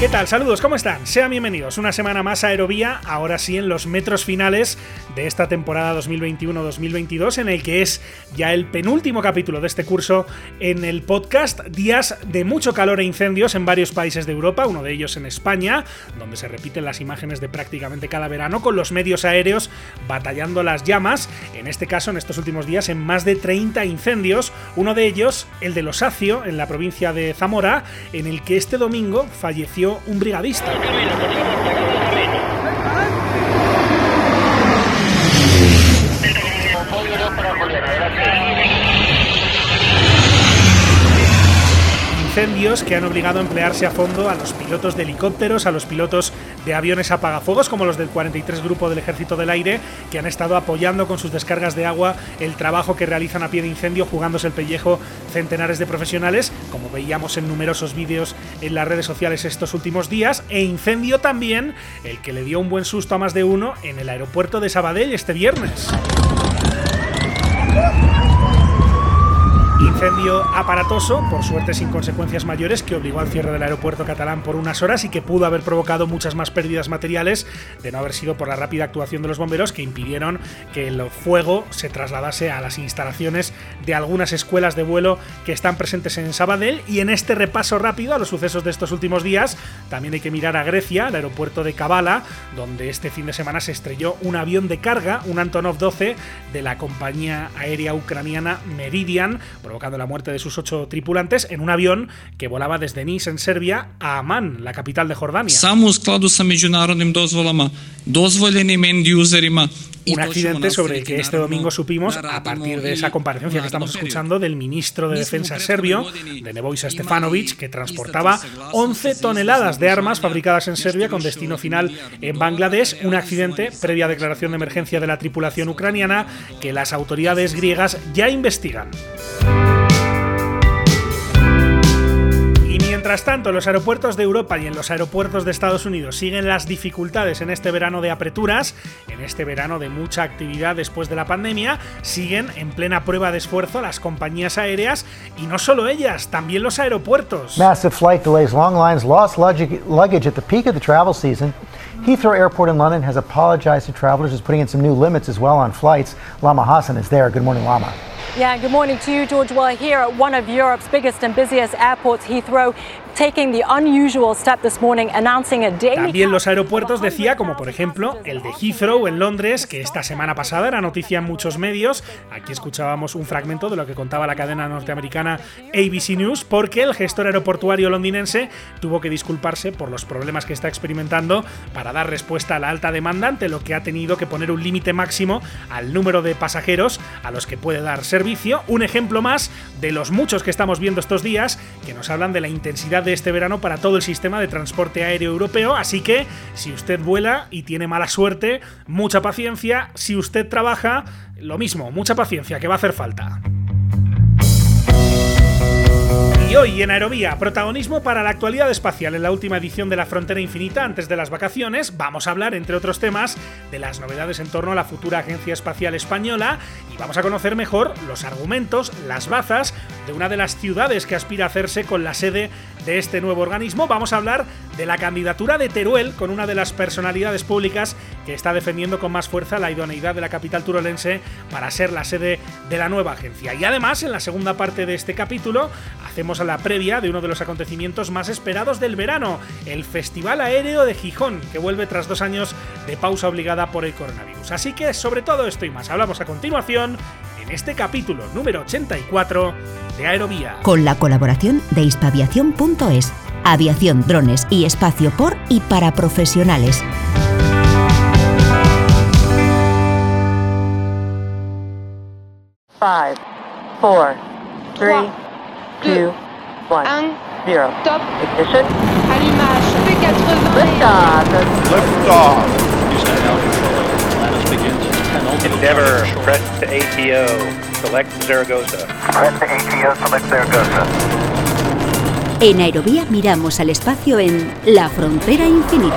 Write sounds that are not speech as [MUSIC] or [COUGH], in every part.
¿Qué tal? Saludos, ¿cómo están? Sean bienvenidos una semana más a Aerovía, ahora sí en los metros finales de esta temporada 2021-2022, en el que es ya el penúltimo capítulo de este curso en el podcast. Días de mucho calor e incendios en varios países de Europa, uno de ellos en España, donde se repiten las imágenes de prácticamente cada verano, con los medios aéreos batallando las llamas, en este caso en estos últimos días en más de 30 incendios, uno de ellos el de Losacio, en la provincia de Zamora, en el que este domingo falleció un brigadista. Incendios que han obligado a emplearse a fondo a los pilotos de helicópteros, a los pilotos de aviones apagafuegos, como los del 43 Grupo del Ejército del Aire, que han estado apoyando con sus descargas de agua el trabajo que realizan a pie de incendio, jugándose el pellejo centenares de profesionales, como veíamos en numerosos vídeos en las redes sociales estos últimos días, e incendio también el que le dio un buen susto a más de uno en el aeropuerto de Sabadell este viernes. Incendio aparatoso, por suerte sin consecuencias mayores, que obligó al cierre del aeropuerto catalán por unas horas y que pudo haber provocado muchas más pérdidas materiales de no haber sido por la rápida actuación de los bomberos que impidieron que el fuego se trasladase a las instalaciones de algunas escuelas de vuelo que están presentes en Sabadell. Y en este repaso rápido a los sucesos de estos últimos días, también hay que mirar a Grecia, el aeropuerto de Kavala, donde este fin de semana se estrelló un avión de carga, un Antonov 12 de la compañía aérea ucraniana Meridian provocando la muerte de sus ocho tripulantes en un avión que volaba desde Nice, en Serbia, a Amán, la capital de Jordania. Un accidente sobre el que este domingo supimos, a partir de esa comparecencia que estamos escuchando del ministro de Defensa serbio, de Nebojsa Stefanovic, que transportaba 11 toneladas de armas fabricadas en Serbia con destino final en Bangladesh. Un accidente previa declaración de emergencia de la tripulación ucraniana que las autoridades griegas ya investigan. Mientras tanto, en los aeropuertos de Europa y en los aeropuertos de Estados Unidos siguen las dificultades en este verano de apreturas, en este verano de mucha actividad después de la pandemia, siguen en plena prueba de esfuerzo las compañías aéreas y no solo ellas, también los aeropuertos. Massive flight delays, long lines, lost luggage at the peak of the travel season. Heathrow Airport in London has apologized to travelers, is putting in some new limits as well on flights. Lama Hassan is there. Good morning, Lama. Yeah, good morning to you, George. Well, here at one of Europe's biggest and busiest airports, Heathrow, También los aeropuertos decía, como por ejemplo el de Heathrow en Londres, que esta semana pasada era noticia en muchos medios. Aquí escuchábamos un fragmento de lo que contaba la cadena norteamericana ABC News, porque el gestor aeroportuario londinense tuvo que disculparse por los problemas que está experimentando para dar respuesta a la alta demanda, ante lo que ha tenido que poner un límite máximo al número de pasajeros a los que puede dar servicio. Un ejemplo más de los muchos que estamos viendo estos días, que nos hablan de la intensidad este verano para todo el sistema de transporte aéreo europeo, así que si usted vuela y tiene mala suerte, mucha paciencia, si usted trabaja, lo mismo, mucha paciencia, que va a hacer falta. Y hoy en Aerovía, protagonismo para la actualidad espacial en la última edición de La Frontera Infinita antes de las vacaciones, vamos a hablar, entre otros temas, de las novedades en torno a la futura Agencia Espacial Española y vamos a conocer mejor los argumentos, las bazas de una de las ciudades que aspira a hacerse con la sede de este nuevo organismo. Vamos a hablar de la candidatura de Teruel con una de las personalidades públicas que está defendiendo con más fuerza la idoneidad de la capital turolense para ser la sede de la nueva agencia. Y además, en la segunda parte de este capítulo, hacemos la previa de uno de los acontecimientos más esperados del verano, el Festival Aéreo de Gijón, que vuelve tras dos años de pausa obligada por el coronavirus. Así que sobre todo esto y más hablamos a continuación en este capítulo número 84 de Aerovía. Con la colaboración de hispaviación.es, aviación, drones y espacio por y para profesionales. Five, four, three, two, one, zero. Top. Ignition. Allumage. P80. Liftoff. Liftoff. Endeavor, press to ATO, select Zaragoza. Press to ATO, select Zaragoza. En Aerovía miramos al espacio en La Frontera Infinita.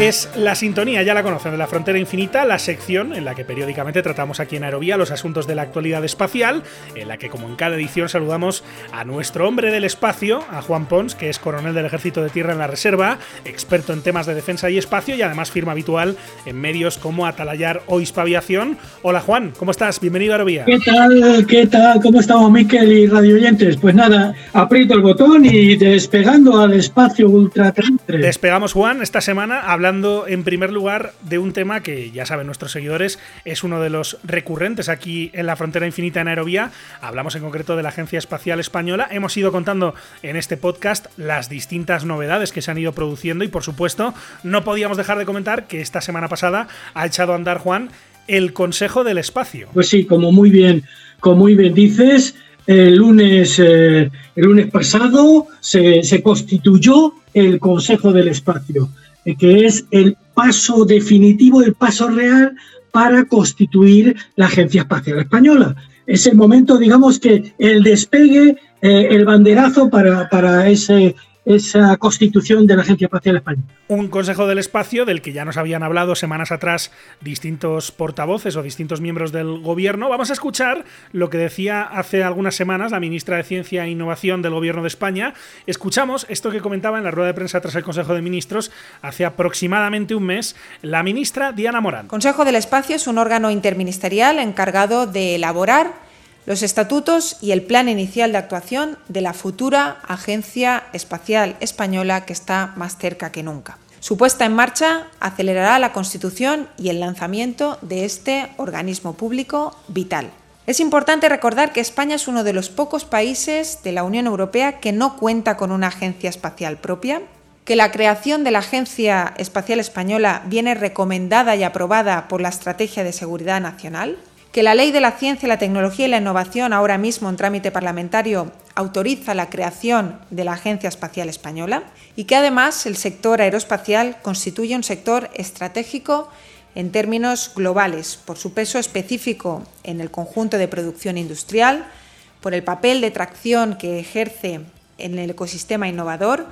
Es la sintonía, ya la conocen, de la Frontera Infinita, la sección en la que periódicamente tratamos aquí en Aerovía los asuntos de la actualidad espacial, en la que como en cada edición saludamos a nuestro hombre del espacio, a Juan Pons, que es coronel del Ejército de Tierra en la Reserva, experto en temas de defensa y espacio y además firma habitual en medios como Atalayar o Hispaviación. Hola Juan, ¿cómo estás? Bienvenido a Aerovía. ¿Qué tal? ¿Qué tal? ¿Cómo estamos, Miquel y radio oyentes? Pues nada, aprieto el botón y despegando al espacio ultraterrestre. Despegamos, Juan, esta semana hablando en primer lugar de un tema que ya saben nuestros seguidores es uno de los recurrentes aquí en la frontera infinita en Aerovía. Hablamos en concreto de la Agencia Espacial Española. Hemos ido contando en este podcast las distintas novedades que se han ido produciendo y por supuesto no podíamos dejar de comentar que esta semana pasada ha echado a andar Juan el Consejo del Espacio. Pues sí, como muy bien, como muy bien dices, el lunes, eh, el lunes pasado se, se constituyó el Consejo del Espacio que es el paso definitivo, el paso real para constituir la Agencia Espacial Española. Es el momento, digamos, que el despegue, eh, el banderazo para, para ese, esa constitución de la Agencia Espacial Española. Un Consejo del Espacio del que ya nos habían hablado semanas atrás distintos portavoces o distintos miembros del gobierno. Vamos a escuchar lo que decía hace algunas semanas la ministra de Ciencia e Innovación del gobierno de España. Escuchamos esto que comentaba en la rueda de prensa tras el Consejo de Ministros hace aproximadamente un mes la ministra Diana Morán. Consejo del Espacio es un órgano interministerial encargado de elaborar los estatutos y el plan inicial de actuación de la futura Agencia Espacial Española que está más cerca que nunca. Su puesta en marcha acelerará la constitución y el lanzamiento de este organismo público vital. Es importante recordar que España es uno de los pocos países de la Unión Europea que no cuenta con una agencia espacial propia, que la creación de la Agencia Espacial Española viene recomendada y aprobada por la Estrategia de Seguridad Nacional, que la Ley de la Ciencia, la Tecnología y la Innovación, ahora mismo en trámite parlamentario, autoriza la creación de la Agencia Espacial Española y que además el sector aeroespacial constituye un sector estratégico en términos globales, por su peso específico en el conjunto de producción industrial, por el papel de tracción que ejerce en el ecosistema innovador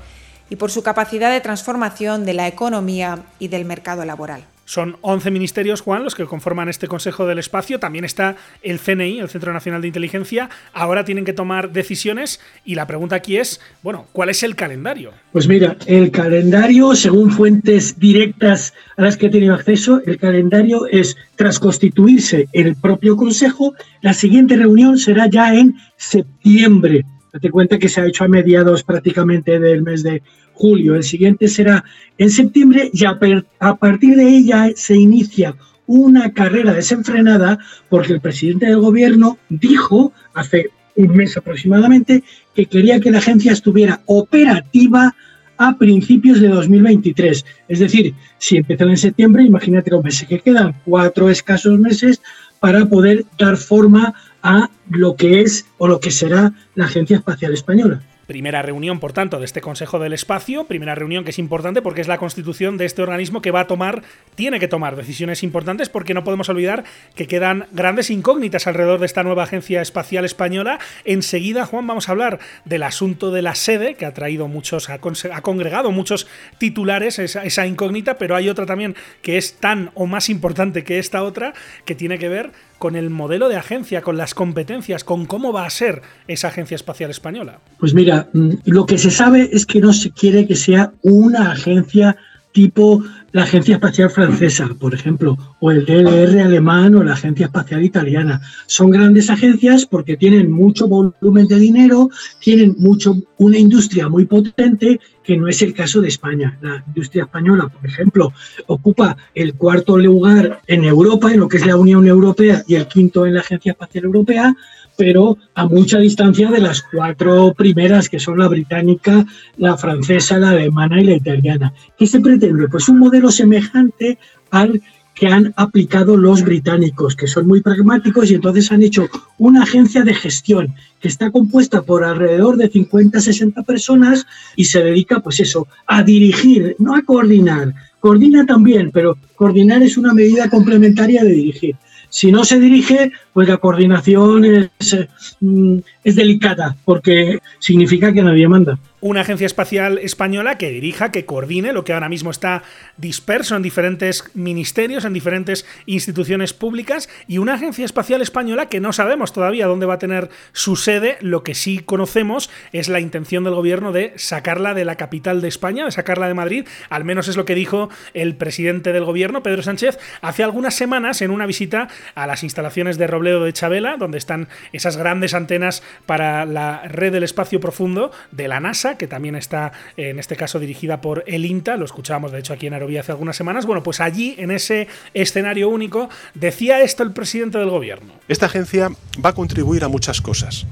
y por su capacidad de transformación de la economía y del mercado laboral. Son 11 ministerios, Juan, los que conforman este Consejo del Espacio. También está el CNI, el Centro Nacional de Inteligencia. Ahora tienen que tomar decisiones y la pregunta aquí es, bueno, ¿cuál es el calendario? Pues mira, el calendario, según fuentes directas a las que he tenido acceso, el calendario es, tras constituirse el propio Consejo, la siguiente reunión será ya en septiembre. Date cuenta que se ha hecho a mediados prácticamente del mes de julio, el siguiente será en septiembre y a, partir de ella se inicia una carrera desenfrenada porque el presidente del gobierno dijo hace un mes aproximadamente que quería que la agencia estuviera operativa a principios de 2023. Es decir, si empezó en septiembre, imagínate los meses que quedan, cuatro escasos meses para poder dar forma a lo que es o lo que será la Agencia Espacial Española. Primera reunión, por tanto, de este Consejo del Espacio, primera reunión que es importante porque es la constitución de este organismo que va a tomar, tiene que tomar decisiones importantes porque no podemos olvidar que quedan grandes incógnitas alrededor de esta nueva Agencia Espacial Española. Enseguida, Juan, vamos a hablar del asunto de la sede, que ha traído muchos, ha, congregado muchos titulares, esa, esa incógnita, pero hay otra también que es tan o más importante que esta otra, que tiene que ver con el modelo de agencia, con las competencias, con cómo va a ser esa Agencia Espacial Española? Pues mira, lo que se sabe es que no se quiere que sea una agencia tipo la Agencia Espacial Francesa, por ejemplo, o el DLR alemán o la Agencia Espacial Italiana. Son grandes agencias porque tienen mucho volumen de dinero, tienen mucho, una industria muy potente, que no es el caso de España. La industria española, por ejemplo, ocupa el cuarto lugar en Europa, en lo que es la Unión Europea, y el quinto en la Agencia Espacial Europea, pero a mucha distancia de las cuatro primeras, que son la británica, la francesa, la alemana y la italiana. ¿Qué se pretende? Pues un modelo semejante al que han aplicado los británicos, que son muy pragmáticos y entonces han hecho una agencia de gestión que está compuesta por alrededor de 50-60 personas y se dedica, pues eso, a dirigir, no a coordinar. Coordina también, pero coordinar es una medida complementaria de dirigir. Si no se dirige, pues la coordinación es, mm, es delicada, porque significa que nadie manda una agencia espacial española que dirija, que coordine lo que ahora mismo está disperso en diferentes ministerios, en diferentes instituciones públicas, y una agencia espacial española que no sabemos todavía dónde va a tener su sede. Lo que sí conocemos es la intención del gobierno de sacarla de la capital de España, de sacarla de Madrid. Al menos es lo que dijo el presidente del gobierno, Pedro Sánchez, hace algunas semanas en una visita a las instalaciones de Robledo de Chabela, donde están esas grandes antenas para la red del espacio profundo de la NASA que también está en este caso dirigida por el INTA, lo escuchábamos de hecho aquí en Arovía hace algunas semanas. Bueno, pues allí, en ese escenario único, decía esto el presidente del gobierno. Esta agencia va a contribuir a muchas cosas.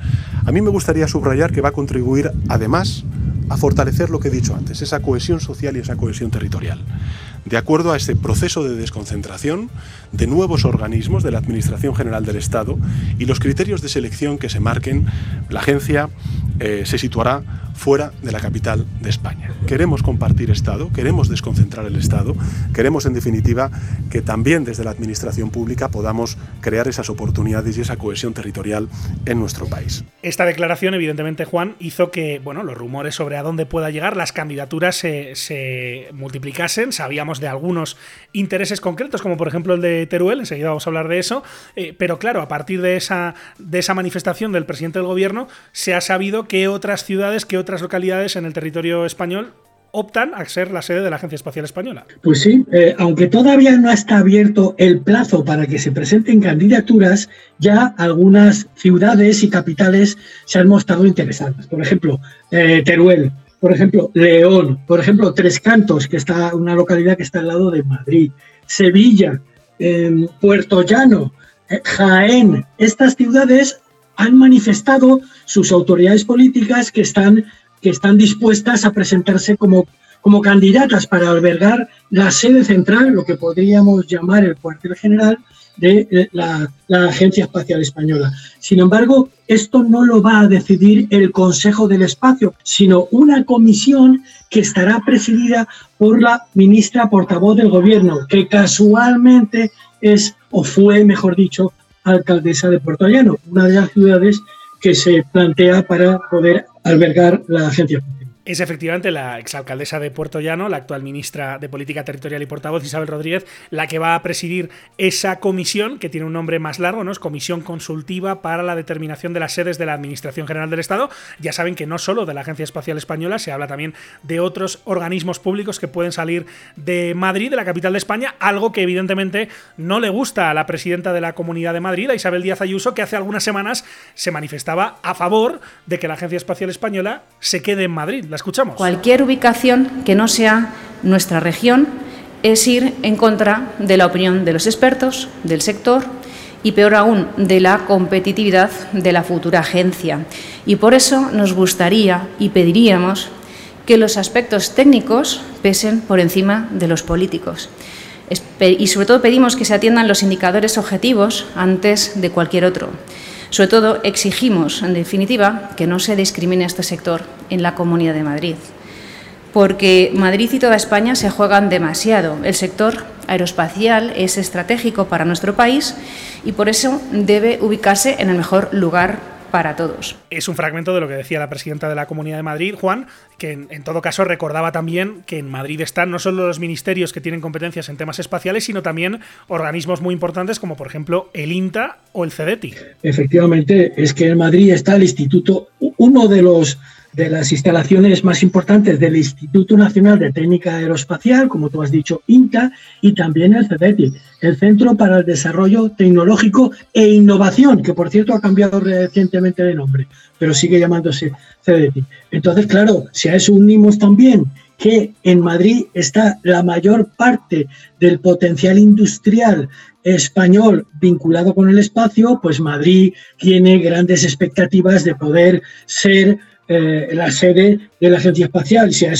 A mí me gustaría subrayar que va a contribuir además a fortalecer lo que he dicho antes, esa cohesión social y esa cohesión territorial de acuerdo a este proceso de desconcentración de nuevos organismos de la Administración General del Estado y los criterios de selección que se marquen, la agencia eh, se situará fuera de la capital de España. Queremos compartir Estado, queremos desconcentrar el Estado, queremos en definitiva que también desde la Administración Pública podamos crear esas oportunidades y esa cohesión territorial en nuestro país. Esta declaración, evidentemente, Juan, hizo que bueno, los rumores sobre a dónde pueda llegar las candidaturas se, se multiplicasen. Sabíamos de algunos intereses concretos, como por ejemplo el de Teruel, enseguida vamos a hablar de eso, eh, pero claro, a partir de esa, de esa manifestación del presidente del gobierno, se ha sabido que otras ciudades, que otras localidades en el territorio español optan a ser la sede de la Agencia Espacial Española. Pues sí, eh, aunque todavía no está abierto el plazo para que se presenten candidaturas, ya algunas ciudades y capitales se han mostrado interesadas. Por ejemplo, eh, Teruel, por ejemplo, León, por ejemplo, Tres Cantos, que está una localidad que está al lado de Madrid, Sevilla, em, Puerto Llano, eh, Jaén. Estas ciudades han manifestado sus autoridades políticas que están, que están dispuestas a presentarse como, como candidatas para albergar la sede central, lo que podríamos llamar el cuartel general de eh, la, Agencia Espacial Española. Sin embargo, esto no lo va a decidir el Consejo del Espacio, sino una comisión que estará presidida por la ministra portavoz del Gobierno, que casualmente es, o fue, mejor dicho, alcaldesa de Puerto Llano, una de las ciudades que se plantea para poder albergar la Agencia es efectivamente la exalcaldesa de Puerto Llano, la actual ministra de Política Territorial y Portavoz, Isabel Rodríguez, la que va a presidir esa comisión, que tiene un nombre más largo, ¿no? Es Comisión Consultiva para la Determinación de las Sedes de la Administración General del Estado. Ya saben que no solo de la Agencia Espacial Española, se habla también de otros organismos públicos que pueden salir de Madrid, de la capital de España, algo que evidentemente no le gusta a la presidenta de la Comunidad de Madrid, a Isabel Díaz Ayuso, que hace algunas semanas se manifestaba a favor de que la Agencia Espacial Española se quede en Madrid Cualquier ubicación que no sea nuestra región es ir en contra de la opinión de los expertos, del sector y, peor aún, de la competitividad de la futura agencia. Y por eso nos gustaría y pediríamos que los aspectos técnicos pesen por encima de los políticos. Y sobre todo pedimos que se atiendan los indicadores objetivos antes de cualquier otro. Sobre todo, exigimos, en definitiva, que no se discrimine a este sector en la Comunidad de Madrid, porque Madrid y toda España se juegan demasiado. El sector aeroespacial es estratégico para nuestro país y por eso debe ubicarse en el mejor lugar para todos. Es un fragmento de lo que decía la presidenta de la Comunidad de Madrid, Juan, que en, todo caso recordaba también que en Madrid están no solo los ministerios que tienen competencias en temas espaciales, sino también organismos muy importantes como por ejemplo el INTA o el CEDETI. Efectivamente, es que en Madrid está el instituto, uno de los de las instalaciones más importantes del Instituto Nacional de Técnica Aeroespacial, como tú has dicho, INTA, y también el CEDETI, el Centro para el Desarrollo Tecnológico e Innovación, que por cierto ha cambiado recientemente de nombre, pero sigue llamándose CEDETI. Entonces, claro, si a eso unimos también que en Madrid está la mayor parte del potencial industrial español vinculado con el espacio, pues Madrid tiene grandes expectativas de poder ser eh, la sede de la Agencia Espacial. Si a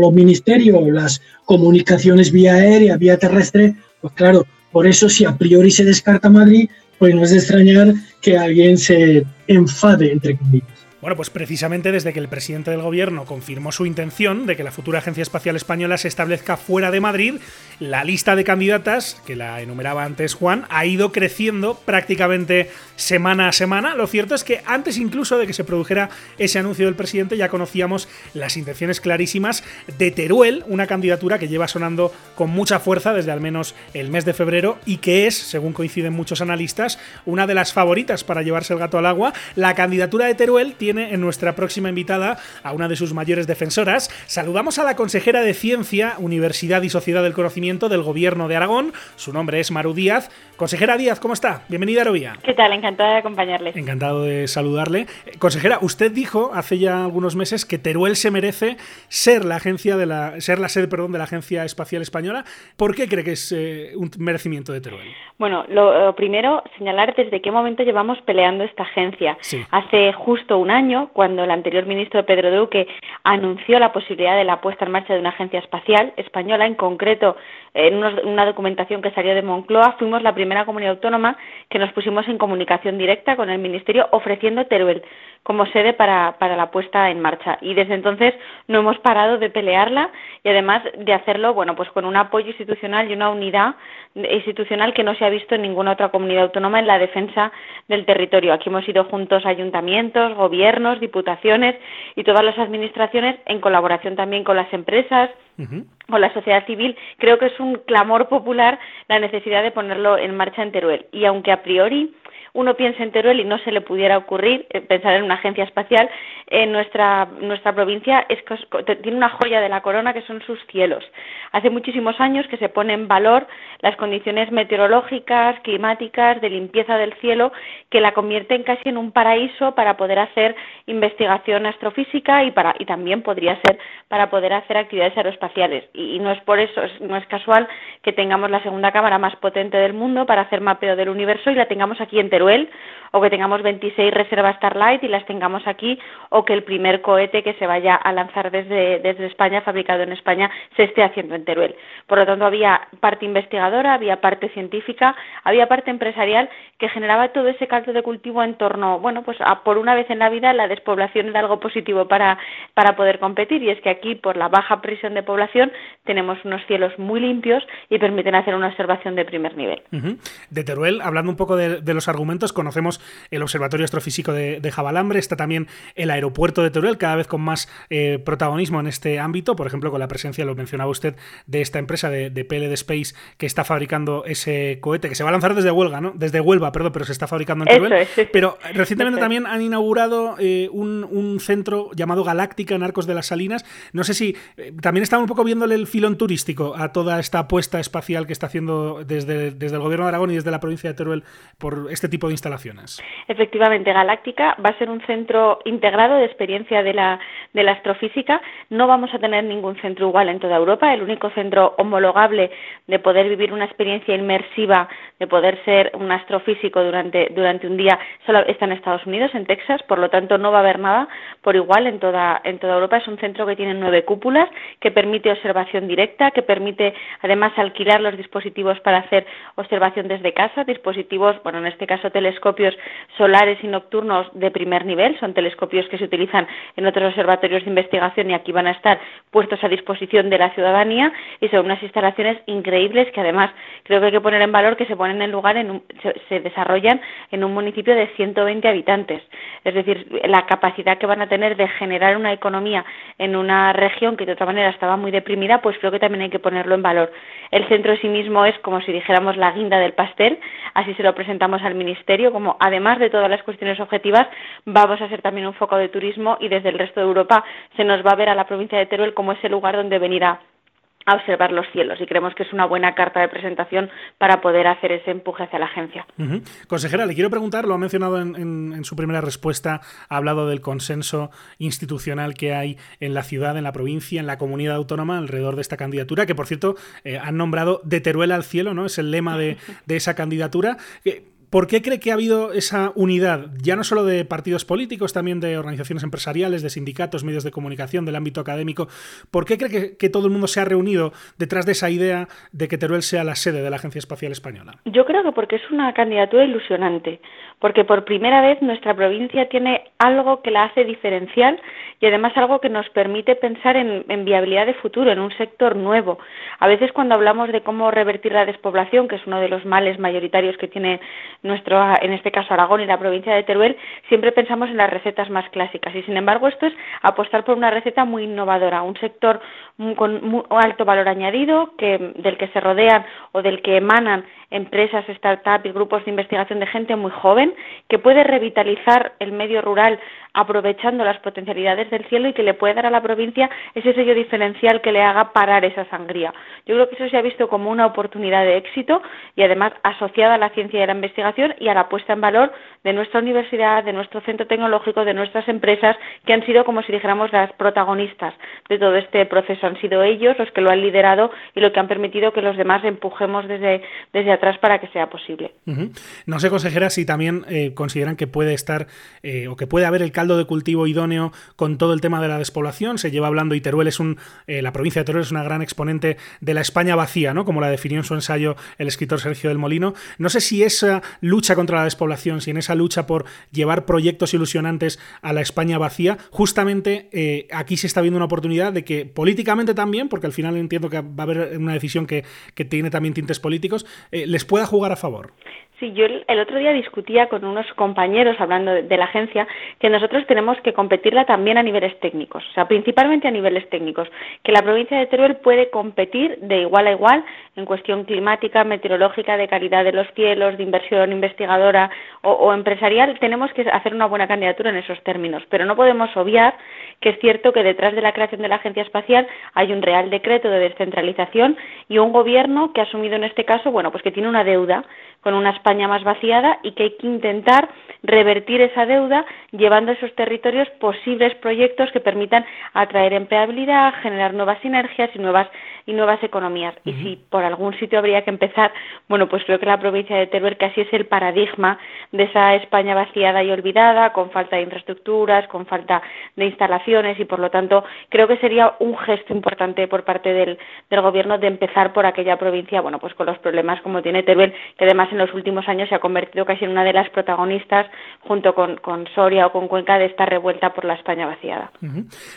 los ministerios, las comunicaciones vía aérea, vía terrestre, pues claro, Por eso, si a priori se descarta Madrid, pues no es de extrañar que alguien se enfade, entre comillas. Bueno, pues precisamente desde que el presidente del gobierno confirmó su intención de que la futura Agencia Espacial Española se establezca fuera de Madrid, la lista de candidatas, que la enumeraba antes Juan, ha ido creciendo prácticamente semana a semana. Lo cierto es que antes incluso de que se produjera ese anuncio del presidente ya conocíamos las intenciones clarísimas de Teruel, una candidatura que lleva sonando con mucha fuerza desde al menos el mes de febrero y que es, según coinciden muchos analistas, una de las favoritas para llevarse el gato al agua. La candidatura de Teruel tiene tiene en nuestra próxima invitada a una de sus mayores defensoras. Saludamos a la consejera de Ciencia, Universidad y Sociedad del Conocimiento del Gobierno de Aragón. Su nombre es Maru Díaz. Consejera Díaz, ¿cómo está? Bienvenida a Arovía. ¿Qué tal? Encantada de acompañarle. Encantado de saludarle. Consejera, usted dijo hace ya algunos meses que Teruel se merece ser la agencia de la ser la sede, perdón, de la Agencia Espacial Española. ¿Por qué cree que es eh, un merecimiento de Teruel? Bueno, lo, primero señalar desde qué momento llevamos peleando esta agencia. Hace justo un año año, cuando el anterior ministro Pedro Duque anunció la posibilidad de la puesta en marcha de una agencia espacial española, en concreto en una documentación que salió de Moncloa, fuimos la primera comunidad autónoma que nos pusimos en comunicación directa con el Ministerio ofreciendo Teruel como sede para, para la puesta en marcha. Y desde entonces no hemos parado de pelearla y además de hacerlo, bueno, pues con un apoyo institucional y una unidad institucional que no se ha visto en ninguna otra comunidad autónoma en la defensa del territorio. Aquí hemos ido juntos ayuntamientos, gobiernos, diputaciones y todas las administraciones en colaboración también con las empresas, con la sociedad civil. Creo que es un clamor popular la necesidad de ponerlo en marcha en Teruel. Y aunque a priori uno piensa en Teruel y no se le pudiera ocurrir eh, pensar en una agencia espacial, en nuestra, nuestra provincia es, tiene una joya de la corona que son sus cielos. Hace muchísimos años que se pone en valor las condiciones meteorológicas, climáticas, de limpieza del cielo, que la convierten casi en un paraíso para poder hacer investigación astrofísica y, para, y también podría ser para poder hacer actividades aeroespaciales. Y, y no es por eso, no es casual que tengamos la segunda cámara más potente del mundo para hacer mapeo del universo y la tengamos aquí en Teruel, o que tengamos 26 reservas Starlight y las tengamos aquí, o que el primer cohete que se vaya a lanzar desde, desde España, fabricado en España, se esté haciendo en Teruel. Por lo tanto, había parte investigadora, había parte científica, había parte empresarial que generaba todo ese caldo de cultivo en torno, bueno, pues a, por una vez en la vida la despoblación era algo positivo para, para poder competir y es que aquí, por la baja presión de población, tenemos unos cielos muy limpios y permiten hacer una observación de primer nivel. De Teruel, hablando un poco de, de los argumentos, conocemos el Observatorio Astrofísico de, Jabalambre, está también el aeropuerto de Teruel, cada vez con más eh, protagonismo en este ámbito, por ejemplo, con la presencia, lo mencionaba usted, de esta empresa de, de PLD Space que está fabricando ese cohete, que se va a lanzar desde Huelga, ¿no? Desde Huelva, perdón, pero se está fabricando en Teruel. Pero recientemente también han inaugurado eh, un, centro llamado Galáctica en Arcos de las Salinas. No sé si eh, también estamos un poco viéndole el filón turístico a toda esta apuesta espacial que está haciendo desde, desde el gobierno de Aragón y desde la provincia de Teruel por este tipo de instalaciones. Efectivamente, Galáctica va a ser un centro integrado de experiencia de la, de la astrofísica. No vamos a tener ningún centro igual en toda Europa. El único centro homologable de poder vivir una experiencia inmersiva, de poder ser un astrofísico durante, un día, solo está en Estados Unidos, en Texas. Por lo tanto, no va a haber nada por igual en toda, en toda Europa. Es un centro que tiene nueve cúpulas, que permite observación directa, que permite además alquilar los dispositivos para hacer observación desde casa, dispositivos, bueno, en este caso telescopios solares y nocturnos de primer nivel, son telescopios que se utilizan en otros observatorios de investigación y aquí van a estar puestos a disposición de la ciudadanía y son unas instalaciones increíbles que además creo que hay que poner en valor que se ponen en lugar, en se, desarrollan en un municipio de 120 habitantes. Es decir, la capacidad que van a tener de generar una economía en una región que de otra manera estaba muy deprimida, pues creo que también hay que ponerlo en valor. El centro en sí mismo es como si dijéramos la guinda del pastel, así se lo presentamos al Ministerio, como además de todas las cuestiones objetivas, vamos a ser también un foco de turismo y desde el resto de Europa se nos va a ver a la provincia de Teruel como ese lugar donde venir a observar los cielos y creemos que es una buena carta de presentación para poder hacer ese empuje hacia la agencia. Consejera, le quiero preguntar, lo ha mencionado en, su primera respuesta, ha hablado del consenso institucional que hay en la ciudad, en la provincia, en la comunidad autónoma alrededor de esta candidatura, que por cierto eh, han nombrado de Teruel al cielo, ¿no? Es el lema de, esa candidatura. ¿Por qué cree que ha habido esa unidad, ya no solo de partidos políticos, también de organizaciones empresariales, de sindicatos, medios de comunicación, del ámbito académico? ¿Por qué cree que, todo el mundo se ha reunido detrás de esa idea de que Teruel sea la sede de la Agencia Espacial Española? Yo creo que porque es una candidatura ilusionante, porque por primera vez nuestra provincia tiene algo que la hace diferencial y además algo que nos permite pensar en, viabilidad de futuro, en un sector nuevo. A veces cuando hablamos de cómo revertir la despoblación, que es uno de los males mayoritarios que tiene nuestro, en este caso Aragón y la provincia de Teruel, siempre pensamos en las recetas más clásicas y sin embargo esto es apostar por una receta muy innovadora, un sector con alto valor añadido que, del que se rodean o del que emanan empresas, startups y grupos de investigación de gente muy joven que puede revitalizar el medio rural aprovechando las potencialidades del cielo y que le puede dar a la provincia ese sello diferencial que le haga parar esa sangría. Yo creo que eso se ha visto como una oportunidad de éxito y además asociada a la ciencia y a la investigación y a la puesta en valor de nuestra universidad, de nuestro centro tecnológico, de nuestras empresas que han sido como si dijéramos las protagonistas de todo este proceso. Han sido ellos los que lo han liderado y lo que han permitido que los demás empujemos desde, desde atrás para que sea posible. No sé, consejera, si también eh, consideran que puede estar eh, o que puede haber el caldo de cultivo idóneo con todo el tema de la despoblación. Se lleva hablando y Teruel es un, eh, la provincia de Teruel es una gran exponente de la España vacía, ¿no? Como la definió en su ensayo el escritor Sergio del Molino. No sé si esa lucha contra la despoblación, si en esa lucha por llevar proyectos ilusionantes a la España vacía, justamente eh, aquí se está viendo una oportunidad de que políticamente también, porque al final entiendo que va a haber una decisión que, tiene también tintes políticos, eh, les pueda jugar a favor. Sí, yo el, otro día discutía con unos compañeros hablando de, la agencia que nosotros tenemos que competirla también a niveles técnicos, o sea, principalmente a niveles técnicos, que la provincia de Teruel puede competir de igual a igual en cuestión climática, meteorológica, de calidad de los cielos, de inversión investigadora o, o empresarial. Tenemos que hacer una buena candidatura en esos términos, pero no podemos obviar que es cierto que detrás de la creación de la agencia espacial hay un real decreto de descentralización y un gobierno que ha asumido en este caso, bueno, pues que tiene una deuda con una España más vaciada y que hay que intentar revertir esa deuda llevando a esos territorios posibles proyectos que permitan atraer empleabilidad, generar nuevas sinergias y nuevas y nuevas economías. Y si por algún sitio habría que empezar, bueno, pues creo que la provincia de Teruel casi es el paradigma de esa España vaciada y olvidada, con falta de infraestructuras, con falta de instalaciones y por lo tanto creo que sería un gesto importante por parte del, del gobierno de empezar por aquella provincia, bueno, pues con los problemas como tiene Teruel, que además en los últimos años se ha convertido casi en una de las protagonistas junto con, con Soria o con Cuenca de esta revuelta por la España vaciada.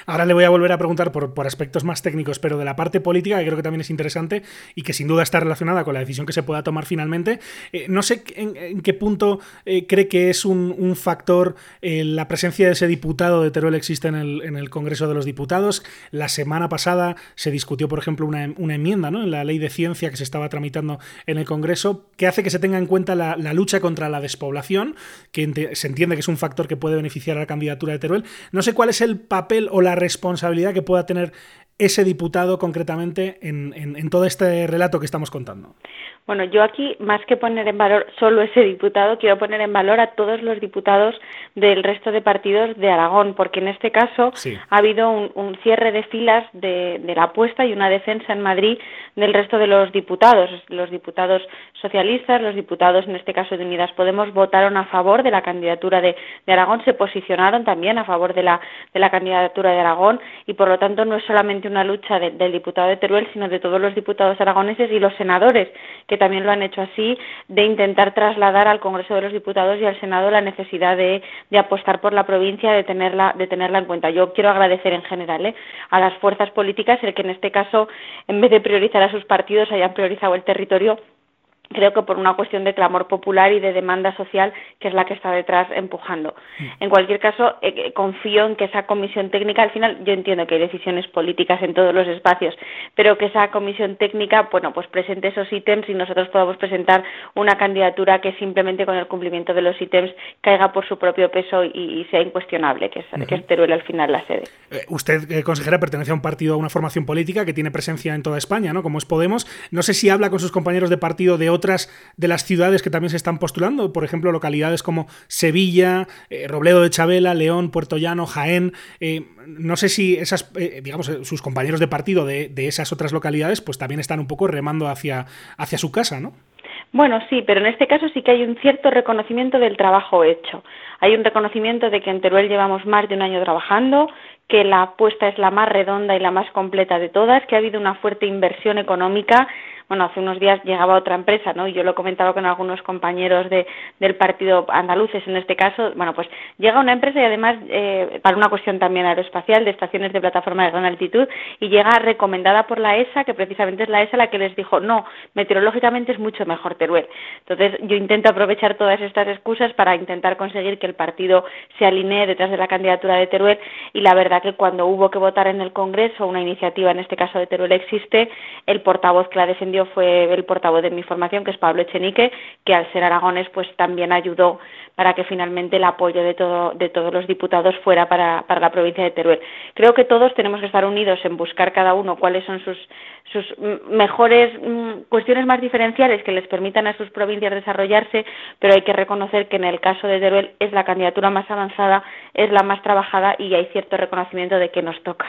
Ahora le voy a volver a preguntar por, por aspectos más técnicos, pero de la parte política que creo que también es interesante y que sin duda está relacionada con la decisión que se pueda tomar finalmente. Eh, no sé en, qué punto eh, cree que es un, factor eh, la presencia de ese diputado de Teruel existe en el, en el, Congreso de los Diputados. La semana pasada se discutió, por ejemplo, una, enmienda ¿no? en la ley de ciencia que se estaba tramitando en el Congreso que hace que se tenga en cuenta la, lucha contra la despoblación, que se entiende que es un factor que puede beneficiar a la candidatura de Teruel. No sé cuál es el papel o la responsabilidad que pueda tener ese diputado concretamente en, en, todo este relato que estamos contando? Bueno, yo aquí, más que poner en valor solo ese diputado, quiero poner en valor a todos los diputados del resto de partidos de Aragón, porque en este caso ha habido un, cierre de filas de, de, la apuesta y una defensa en Madrid del resto de los diputados. Los diputados socialistas, los diputados, en este caso de Unidas Podemos, votaron a favor de la candidatura de, de Aragón, se posicionaron también a favor de la, de la candidatura de Aragón y, por lo tanto, no es solamente una lucha del diputado de Teruel, sino de todos los diputados aragoneses y los senadores, que también lo han hecho así, de intentar trasladar al Congreso de los Diputados y al Senado la necesidad de, apostar por la provincia, de tenerla, de tenerla en cuenta. Yo quiero agradecer en general ¿eh? a las fuerzas políticas el que en este caso, en vez de priorizar a sus partidos, hayan priorizado el territorio creo que por una cuestión de clamor popular y de demanda social que es la que está detrás empujando. Mm. En cualquier caso, eh, eh, confío en que esa comisión técnica, al final yo entiendo que hay decisiones políticas en todos los espacios, pero que esa comisión técnica, bueno, pues presente esos ítems y nosotros podamos presentar una candidatura que simplemente con el cumplimiento de los ítems caiga por su propio peso y, sea incuestionable, que es, que es Teruel al final la sede. Eh, usted, consejera, pertenece a un partido, a una formación política que tiene presencia en toda España, ¿no? Como es Podemos. No sé si habla con sus compañeros de partido de otras de las ciudades que también se están postulando, por ejemplo, localidades como Sevilla, eh, Robledo de Chabela, León, Puerto Llano, Jaén. Eh, no sé si esas, eh, digamos, sus compañeros de partido de, de, esas otras localidades, pues también están un poco remando hacia, hacia su casa, ¿no? Bueno, sí, pero en este caso sí que hay un cierto reconocimiento del trabajo hecho. Hay un reconocimiento de que en Teruel llevamos más de un año trabajando, que la apuesta es la más redonda y la más completa de todas, que ha habido una fuerte inversión económica bueno, hace unos días llegaba otra empresa, ¿no? Y yo lo he comentado con algunos compañeros de, del partido andaluces en este caso. Bueno, pues llega una empresa y además, eh, para una cuestión también aeroespacial, de estaciones de plataforma de gran altitud, y llega recomendada por la ESA, que precisamente es la ESA la que les dijo, no, meteorológicamente es mucho mejor Teruel. Entonces, yo intento aprovechar todas estas excusas para intentar conseguir que el partido se alinee detrás de la candidatura de Teruel, y la verdad que cuando hubo que votar en el Congreso una iniciativa, en este caso de Teruel existe, el portavoz que la defendió fue el portavoz de mi formación, que es Pablo Echenique, que al ser aragones pues también ayudó para que finalmente el apoyo de, todo, de todos los diputados fuera para, para la provincia de Teruel. Creo que todos tenemos que estar unidos en buscar cada uno cuáles son sus, sus mejores cuestiones más diferenciales que les permitan a sus provincias desarrollarse, pero hay que reconocer que en el caso de Teruel es la candidatura más avanzada, es la más trabajada y hay cierto reconocimiento de que nos toca.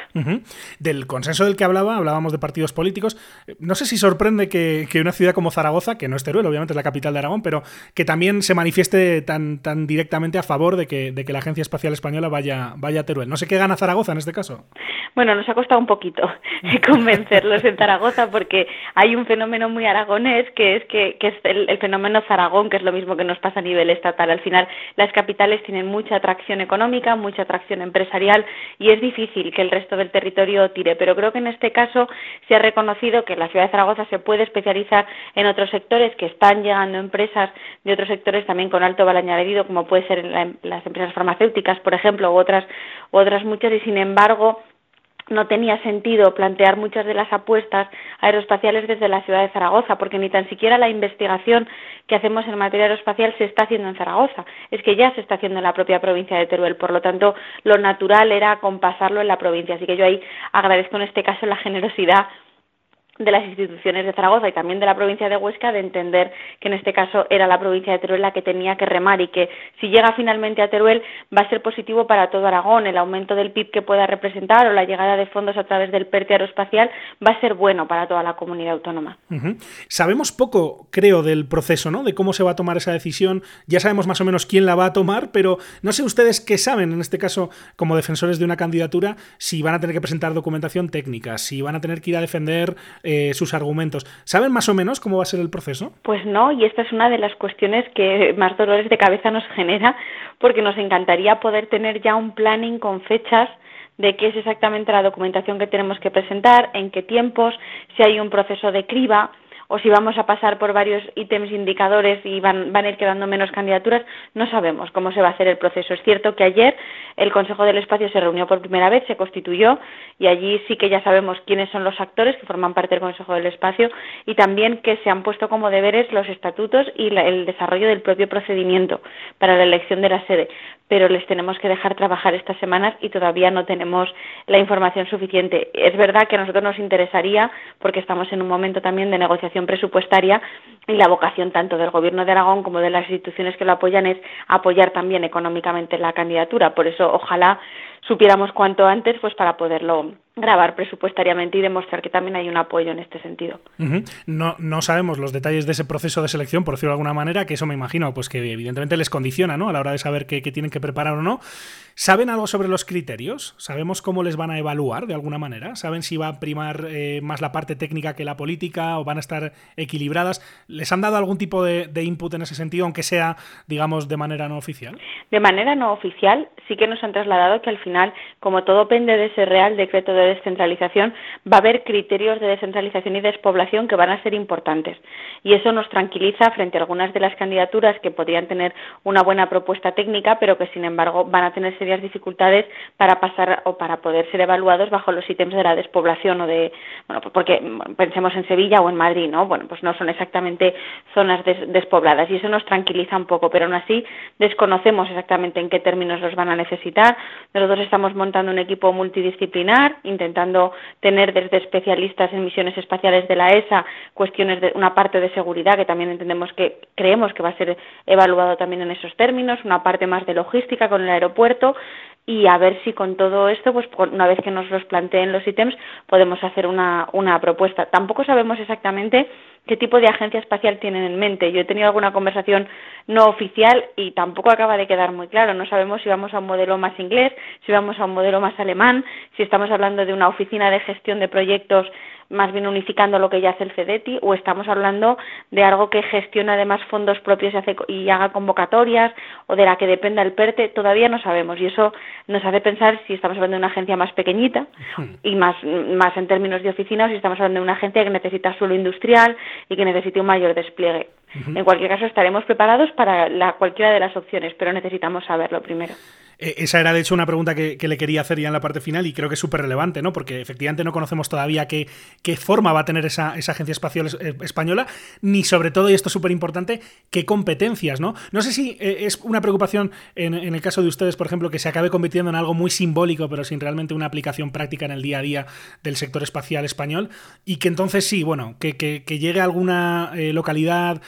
Del consenso del que hablaba, hablábamos de partidos políticos. No sé si sorprende que, que, una ciudad como Zaragoza, que no es Teruel, obviamente es la capital de Aragón, pero que también se manifieste tan, tan directamente a favor de que, de que la Agencia Espacial Española vaya, vaya a Teruel. No sé qué gana Zaragoza en este caso. Bueno, nos ha costado un poquito [LAUGHS] convencerlos en Zaragoza porque hay un fenómeno muy aragonés que es que, que es el, el, fenómeno Zaragón, que es lo mismo que nos pasa a nivel estatal. Al final, las capitales tienen mucha atracción económica, mucha atracción empresarial y es difícil que el resto del territorio tire. Pero creo que en este caso se ha reconocido que la ciudad de Zaragoza se puede especializar en otros sectores, que están llegando empresas de otros sectores también con alto valor añadido, como puede ser la, las empresas farmacéuticas, por ejemplo, u otras, u otras muchas, y sin embargo, no tenía sentido plantear muchas de las apuestas aeroespaciales desde la ciudad de Zaragoza, porque ni tan siquiera la investigación que hacemos en materia aeroespacial se está haciendo en Zaragoza, es que ya se está haciendo en la propia provincia de Teruel, por lo tanto, lo natural era compasarlo en la provincia, así que yo ahí agradezco en este caso la generosidad de las instituciones de Zaragoza y también de la provincia de Huesca de entender que en este caso era la provincia de Teruel la que tenía que remar y que si llega finalmente a Teruel va a ser positivo para todo Aragón. El aumento del PIB que pueda representar o la llegada de fondos a través del PERTE aeroespacial va a ser bueno para toda la comunidad autónoma. Sabemos poco, creo, del proceso, ¿no? De cómo se va a tomar esa decisión. Ya sabemos más o menos quién la va a tomar, pero no sé ustedes qué saben, en este caso, como defensores de una candidatura, si van a tener que presentar documentación técnica, si van a tener que ir a defender eh, sus argumentos. ¿Saben más o menos cómo va a ser el proceso? Pues no, y esta es una de las cuestiones que más dolores de cabeza nos genera, porque nos encantaría poder tener ya un planning con fechas de qué es exactamente la documentación que tenemos que presentar, en qué tiempos, si hay un proceso de criba, o si vamos a pasar por varios ítems indicadores y van, van a ir quedando menos candidaturas, no sabemos cómo se va a hacer el proceso. Es cierto que ayer el Consejo del Espacio se reunió por primera vez, se constituyó y allí sí que ya sabemos quiénes son los actores que forman parte del Consejo del Espacio y también que se han puesto como deberes los estatutos y la, el desarrollo del propio procedimiento para la elección de la sede. Pero les tenemos que dejar trabajar estas semanas y todavía no tenemos la información suficiente. Es verdad que a nosotros nos interesaría, porque estamos en un momento también de negociación presupuestaria y la vocación tanto del Gobierno de Aragón como de las instituciones que lo apoyan es apoyar también económicamente la candidatura. Por eso, ojalá supiéramos cuanto antes pues para poderlo grabar presupuestariamente y demostrar que también hay un apoyo en este sentido. Uh -huh. No, no sabemos los detalles de ese proceso de selección, por decirlo de alguna manera, que eso me imagino, pues que evidentemente les condiciona, ¿no? A la hora de saber qué, qué tienen que preparar o no. ¿Saben algo sobre los criterios? ¿Sabemos cómo les van a evaluar de alguna manera? ¿Saben si va a primar eh, más la parte técnica que la política o van a estar equilibradas? ¿Les han dado algún tipo de, de input en ese sentido, aunque sea, digamos, de manera no oficial? De manera no oficial, sí que nos han trasladado que al final, como todo pende de ese Real Decreto de descentralización, va a haber criterios de descentralización y despoblación que van a ser importantes. Y eso nos tranquiliza frente a algunas de las candidaturas que podrían tener una buena propuesta técnica, pero que sin embargo van a tener serias dificultades para pasar o para poder ser evaluados bajo los ítems de la despoblación o de, bueno, porque pensemos en Sevilla o en Madrid, ¿no? Bueno, pues no son exactamente zonas des despobladas y eso nos tranquiliza un poco, pero aún así desconocemos exactamente en qué términos los van a necesitar. Nosotros estamos montando un equipo multidisciplinar, intentando tener desde especialistas en misiones espaciales de la ESA cuestiones de una parte de seguridad que también entendemos que creemos que va a ser evaluado también en esos términos, una parte más de logística con el aeropuerto y a ver si con todo esto, pues una vez que nos los planteen los ítems, podemos hacer una, una propuesta. Tampoco sabemos exactamente qué tipo de agencia espacial tienen en mente. Yo he tenido alguna conversación no oficial y tampoco acaba de quedar muy claro. No sabemos si vamos a un modelo más inglés, si vamos a un modelo más alemán, si estamos hablando de una oficina de gestión de proyectos más bien unificando lo que ya hace el CEDETI o estamos hablando de algo que gestiona además fondos propios y, hace, y haga convocatorias o de la que dependa el PERTE, todavía no sabemos y eso nos hace pensar si estamos hablando de una agencia más pequeñita y más, más en términos de oficina o si estamos hablando de una agencia que necesita suelo industrial y que necesite un mayor despliegue. En cualquier caso, estaremos preparados para la, cualquiera de las opciones, pero necesitamos saberlo primero. Eh, esa era, de hecho, una pregunta que, le quería hacer ya en la parte final y creo que es súper relevante, ¿no? Porque efectivamente no conocemos todavía qué, qué forma va a tener esa, agencia espacial eh, española, ni sobre todo, y esto es súper importante, qué competencias, ¿no? No sé si eh, es una preocupación en, el caso de ustedes, por ejemplo, que se acabe convirtiendo en algo muy simbólico, pero sin realmente una aplicación práctica en el día a día del sector espacial español, y que entonces sí, bueno, que, llegue a alguna localidad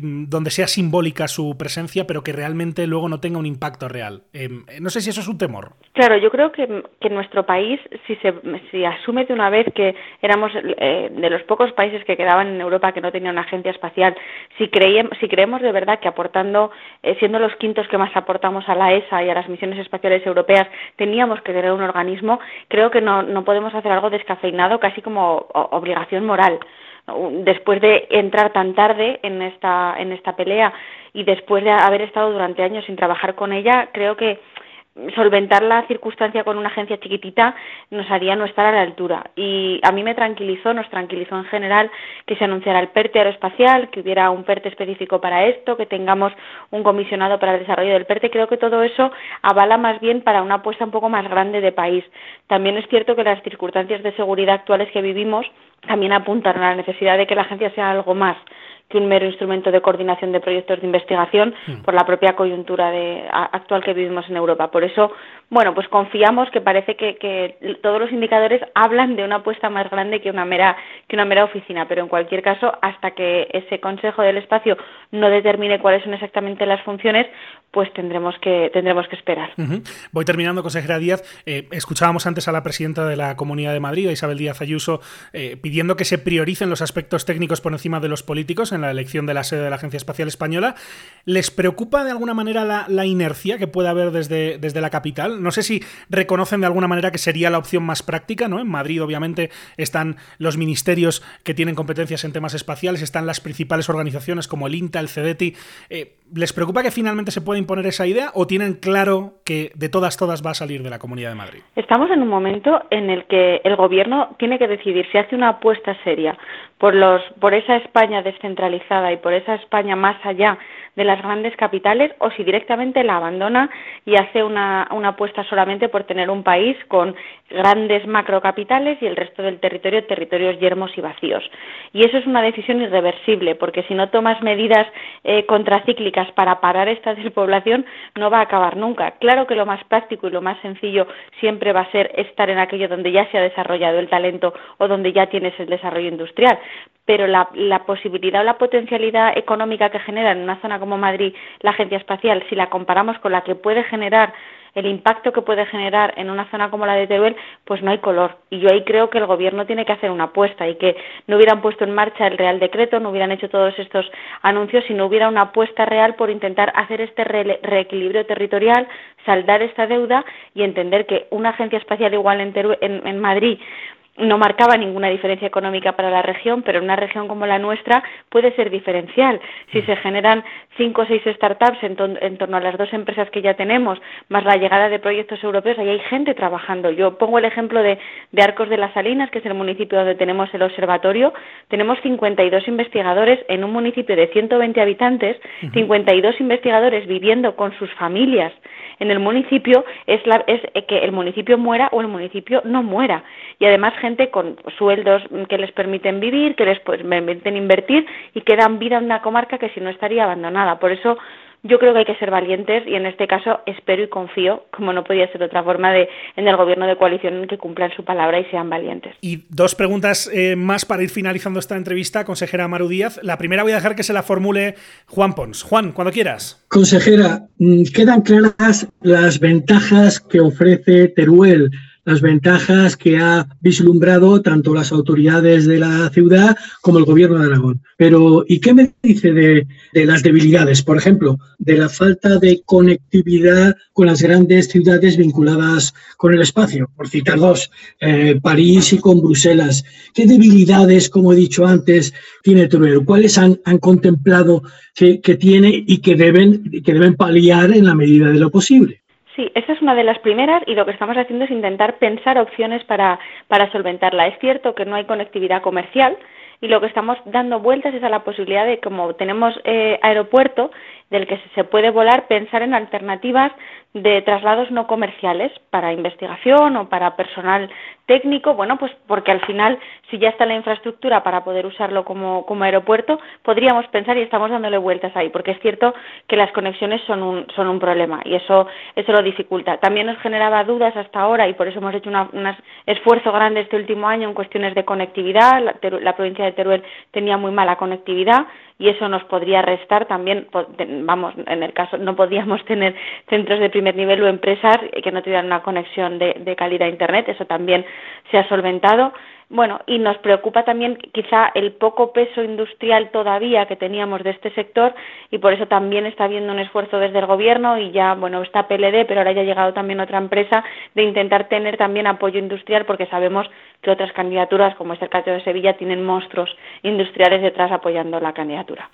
donde sea simbólica su presencia, pero que realmente luego no tenga un impacto real. Em, no sé si eso es un temor. Claro, yo creo que, que nuestro país, si se si asume de una vez que éramos eh, de los pocos países que quedaban en Europa que no tenían una agencia espacial, si, creíamos, si creemos de verdad que aportando, eh, siendo los quintos que más aportamos a la ESA y a las misiones espaciales europeas, teníamos que tener un organismo, creo que no, no podemos hacer algo descafeinado, casi como obligación moral después de entrar tan tarde en esta en esta pelea y después de haber estado durante años sin trabajar con ella, creo que solventar la circunstancia con una agencia chiquitita nos haría no estar a la altura. Y a mí me tranquilizó, nos tranquilizó en general que se anunciara el PERTE aeroespacial, que hubiera un PERTE específico para esto, que tengamos un comisionado para el desarrollo del PERTE. Creo que todo eso avala más bien para una apuesta un poco más grande de país. También es cierto que las circunstancias de seguridad actuales que vivimos también apuntan a la necesidad de que la agencia sea algo más que un mero instrumento de coordinación de proyectos de investigación mm. por la propia coyuntura de, actual que vivimos en Europa. Por eso, bueno, pues confiamos que parece que, que, todos los indicadores hablan de una apuesta más grande que una mera que una mera oficina, pero en cualquier caso, hasta que ese Consejo del Espacio no determine cuáles son exactamente las funciones, pues tendremos que tendremos que esperar. Voy terminando, consejera Díaz. Eh, escuchábamos antes a la presidenta de la Comunidad de Madrid, Isabel Díaz Ayuso, eh, pidiendo que se prioricen los aspectos técnicos por encima de los políticos en la elección de la sede de la Agencia Espacial Española. ¿Les preocupa de alguna manera la, inercia que puede haber desde, desde la capital? No sé si reconocen de alguna manera que sería la opción más práctica, ¿no? En Madrid, obviamente, están los ministerios que tienen competencias en temas espaciales, están las principales organizaciones como el INTA, el CEDETI. Eh, ¿Les preocupa que finalmente se pueda imponer esa idea o tienen claro que de todas, todas va a salir de la Comunidad de Madrid? Estamos en un momento en el que el Gobierno tiene que decidir si hace una apuesta seria por, los, por esa España descentralizada y por esa España más allá de las grandes capitales o si directamente la abandona y hace una, una apuesta solamente por tener un país con grandes macrocapitales y el resto del territorio territorios yermos y vacíos. Y eso es una decisión irreversible porque si no tomas medidas eh, contracíclicas para parar esta [LAUGHS] despoblación no va a acabar nunca. Claro que lo más práctico y lo más sencillo siempre va a ser estar en aquello donde ya se ha desarrollado el talento o donde ya tienes el desarrollo industrial, pero la, la, posibilidad o la potencialidad económica que genera en una zona como Madrid la agencia espacial, si la comparamos con la que puede generar el impacto que puede generar en una zona como la de Teruel, pues no hay color. Y yo ahí creo que el Gobierno tiene que hacer una apuesta y que no hubieran puesto en marcha el Real Decreto, no hubieran hecho todos estos anuncios si no hubiera una apuesta real por intentar hacer este reequilibrio territorial, saldar esta deuda y entender que una agencia espacial igual en, en Madrid no marcaba ninguna diferencia económica para la región, pero en una región como la nuestra puede ser diferencial. Si se generan cinco o seis startups en, torno a las dos empresas que ya tenemos, más la llegada de proyectos europeos, ahí hay gente trabajando. Yo pongo el ejemplo de, de Arcos de las Salinas, que es el municipio donde tenemos el observatorio. Tenemos 52 investigadores en un municipio de 120 habitantes, 52 investigadores viviendo con sus familias en el municipio es, la, es que el municipio muera o el municipio no muera. Y además gente con sueldos que les permiten vivir, que les permiten invertir y que dan vida a una comarca que si no estaría abandonada. Por eso yo creo que hay que ser valientes y en este caso espero y confío, como no podía ser de otra forma, de, en el gobierno de coalición en que cumplan su palabra y sean valientes. Y dos preguntas eh, más para ir finalizando esta entrevista, consejera Maru Díaz. La primera voy a dejar que se la formule Juan Pons. Juan, cuando quieras. Consejera, mm, quedan claras las ventajas que ofrece Teruel las ventajas que ha vislumbrado tanto las autoridades de la ciudad como el gobierno de Aragón. Pero, ¿y qué me dice de, las debilidades? Por ejemplo, de la falta de conectividad con las grandes ciudades vinculadas con el espacio, por citar dos, eh, París y con Bruselas. ¿Qué debilidades, como he dicho antes, tiene Teruel? ¿Cuáles han, contemplado que, que, tiene y que deben, que deben paliar en la medida de lo posible? Sí, esa es una de las primeras y lo que estamos haciendo es intentar pensar opciones para, para solventarla. Es cierto que no hay conectividad comercial y lo que estamos dando vueltas es a la posibilidad de, como tenemos eh, aeropuerto del que se puede volar, pensar en alternativas de traslados no comerciales para investigación o para personal técnico, bueno, pues porque al final, si ya está la infraestructura para poder usarlo como, como aeropuerto, podríamos pensar y estamos dándole vueltas ahí, porque es cierto que las conexiones son un, son un problema y eso, eso lo dificulta. También nos generaba dudas hasta ahora y por eso hemos hecho un esfuerzo grande este último año en cuestiones de conectividad. La, provincia de Teruel tenía muy mala conectividad y eso nos podría restar también, vamos, en el caso no podíamos tener centros de primer nivel o empresas que no tuvieran una conexión de, de calidad a Internet, eso también se ha solventado. Bueno, y nos preocupa también quizá el poco peso industrial todavía que teníamos de este sector y por eso también está habiendo un esfuerzo desde el gobierno y ya, bueno, está PLD, pero ahora ya ha llegado también otra empresa de intentar tener también apoyo industrial porque sabemos que otras candidaturas, como es el caso de Sevilla, tienen monstruos industriales detrás apoyando la candidatura.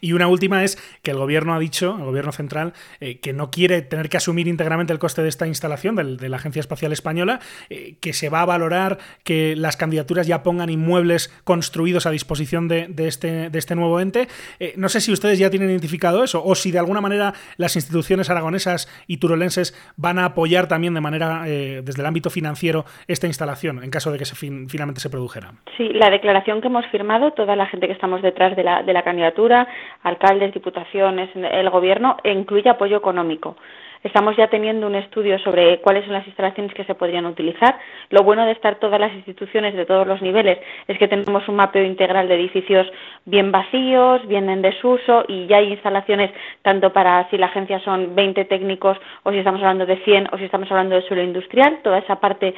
Y una última es que el gobierno ha dicho, el gobierno central, eh, que no quiere tener que asumir íntegramente el coste de esta instalación de, la Agencia Espacial Española, eh, que se va a valorar que las candidaturas ya pongan inmuebles construidos a disposición de, este, de este nuevo ente. Eh, no sé si ustedes ya tienen identificado eso o si de alguna manera las instituciones aragonesas y turolenses van a apoyar también de manera, desde el ámbito financiero, esta instalación en caso de de que se finalmente se produjera. Sí, la declaración que hemos firmado, toda la gente que estamos detrás de la, de la candidatura, alcaldes, diputaciones, el gobierno, incluye apoyo económico. Estamos ya teniendo un estudio sobre cuáles son las instalaciones que se podrían utilizar. Lo bueno de estar todas las instituciones de todos los niveles es que tenemos un mapeo integral de edificios bien vacíos, bien en desuso y ya hay instalaciones tanto para si la agencia son 20 técnicos o si estamos hablando de 100 o si estamos hablando de suelo industrial. Toda esa parte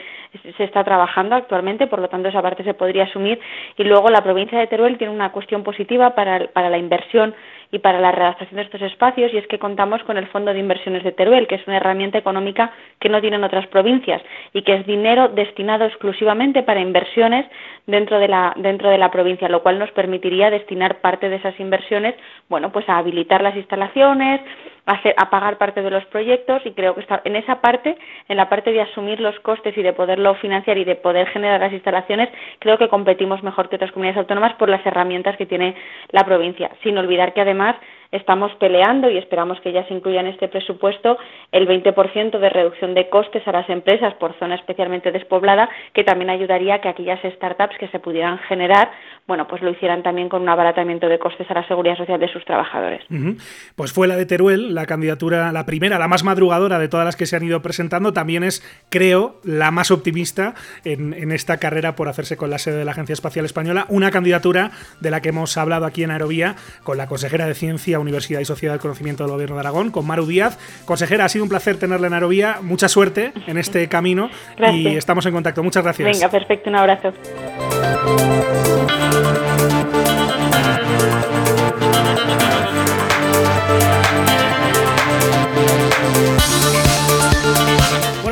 se está trabajando actualmente, por lo tanto esa parte se podría asumir. Y luego la provincia de Teruel tiene una cuestión positiva para, para la inversión y para la redactación de estos espacios y es que contamos con el Fondo de Inversiones de Teruel, que es una herramienta económica que no tienen otras provincias y que es dinero destinado exclusivamente para inversiones dentro de la dentro de la provincia, lo cual nos permitiría destinar parte de esas inversiones, bueno, pues a habilitar las instalaciones, a, pagar parte de los proyectos y creo que está en esa parte, en la parte de asumir los costes y de poderlo financiar y de poder generar las instalaciones, creo que competimos mejor que otras comunidades autónomas por las herramientas que tiene la provincia, sin olvidar que además estamos peleando y esperamos que ya se incluya en este presupuesto el 20% de reducción de costes a las empresas por zona especialmente despoblada, que también ayudaría a que aquellas startups que se pudieran generar, bueno, pues lo hicieran también con un abaratamiento de costes a la seguridad social de sus trabajadores. Pues fue la de Teruel, la candidatura, la primera, la más madrugadora de todas las que se han ido presentando, también es, creo, la más optimista en, en esta carrera por hacerse con la sede de la Agencia Espacial Española, una candidatura de la que hemos hablado aquí en Aerovía con la consejera de Ciencia Universidad y Sociedad del Conocimiento del Gobierno de Aragón, con Maru Díaz. Consejera, ha sido un placer tenerla en Aerovía. Mucha suerte en este camino y estamos en contacto. Muchas gracias. Venga, perfecto. Un abrazo.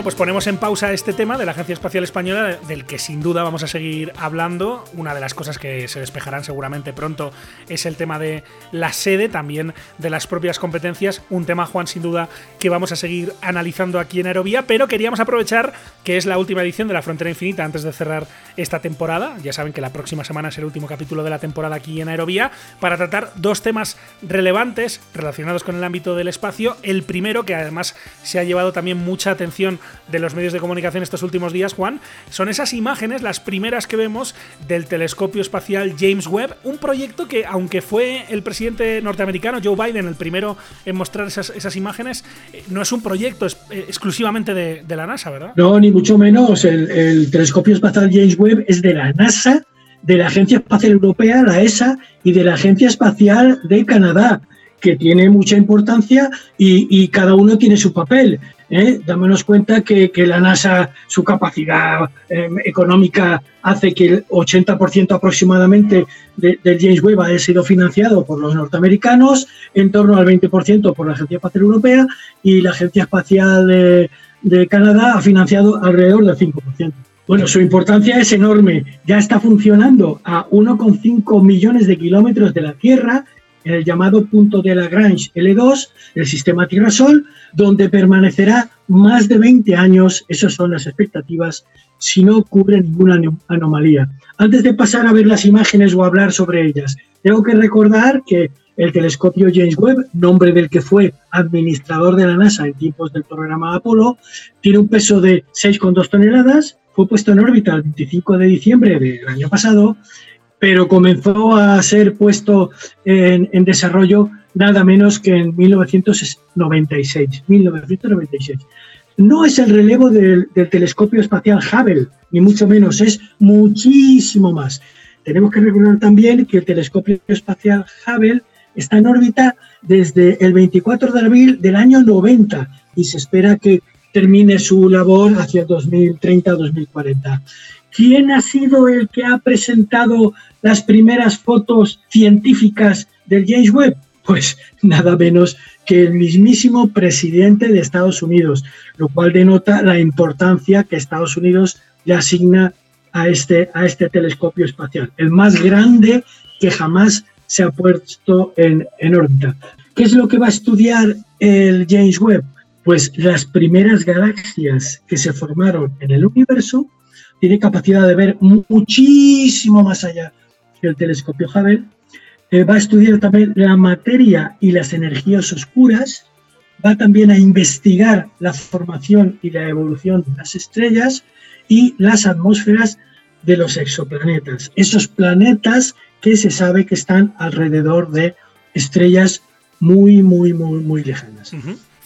Pues ponemos en pausa este tema de la Agencia Espacial Española, del que sin duda vamos a seguir hablando. Una de las cosas que se despejarán seguramente pronto es el tema de la sede, también de las propias competencias. Un tema, Juan, sin duda, que vamos a seguir analizando aquí en Aerovía, pero queríamos aprovechar que es la última edición de La Frontera Infinita antes de cerrar esta temporada. Ya saben que la próxima semana es el último capítulo de la temporada aquí en Aerovía, para tratar dos temas relevantes relacionados con el ámbito del espacio. El primero, que además se ha llevado también mucha atención de los medios de comunicación estos últimos días, Juan, son esas imágenes, las primeras que vemos del telescopio espacial James Webb, un proyecto que, aunque fue el presidente norteamericano Joe Biden el primero en mostrar esas, imágenes, eh, no es un proyecto eh, exclusivamente de, la NASA, ¿verdad? No, ni mucho menos. El, el telescopio espacial James Webb es de la NASA, de la Agencia Espacial Europea, la ESA, y de la Agencia Espacial de Canadá que tiene mucha importancia y, cada uno tiene su papel. ¿Eh? Dámonos cuenta que, la NASA, su capacidad em, económica hace que el 80% aproximadamente del James Webb haya sido financiado por los norteamericanos, en torno al 20% por la Agencia Espacial Europea y la Agencia Espacial de, de Canadá ha financiado alrededor del 5%. Bueno, su importancia es enorme. Ya está funcionando a 1,5 millones de kilómetros de la Tierra en el llamado punto de Lagrange L2 del sistema Tierra-Sol, donde permanecerá más de 20 años, esas son las expectativas, si no ocurre ninguna anomalía. Antes de pasar a ver las imágenes o hablar sobre ellas, tengo que recordar que el telescopio James Webb, nombre del que fue administrador de la NASA en tiempos del programa Apolo, tiene un peso de 6,2 toneladas, fue puesto en órbita el 25 de diciembre del año pasado pero comenzó a ser puesto en, desarrollo nada menos que en 1996. 1996. No es el relevo del, telescopio espacial Hubble, ni mucho menos, es muchísimo más. Tenemos que recordar también que el telescopio espacial Hubble está en órbita desde el 24 de abril del año 90 y se espera que termine su labor hacia 2030-2040. ¿Quién ha sido el que ha presentado las primeras fotos científicas del James Webb? Pues nada menos que el mismísimo presidente de Estados Unidos, lo cual denota la importancia que Estados Unidos le asigna a este, a este telescopio espacial, el más grande que jamás se ha puesto en, en órbita. ¿Qué es lo que va a estudiar el James Webb? Pues las primeras galaxias que se formaron en el universo tiene capacidad de ver muchísimo más allá que el telescopio Hubble. Eh, va a estudiar también la materia y las energías oscuras. Va también a investigar la formación y la evolución de las estrellas y las atmósferas de los exoplanetas. Esos planetas que se sabe que están alrededor de estrellas muy, muy, muy, muy lejanas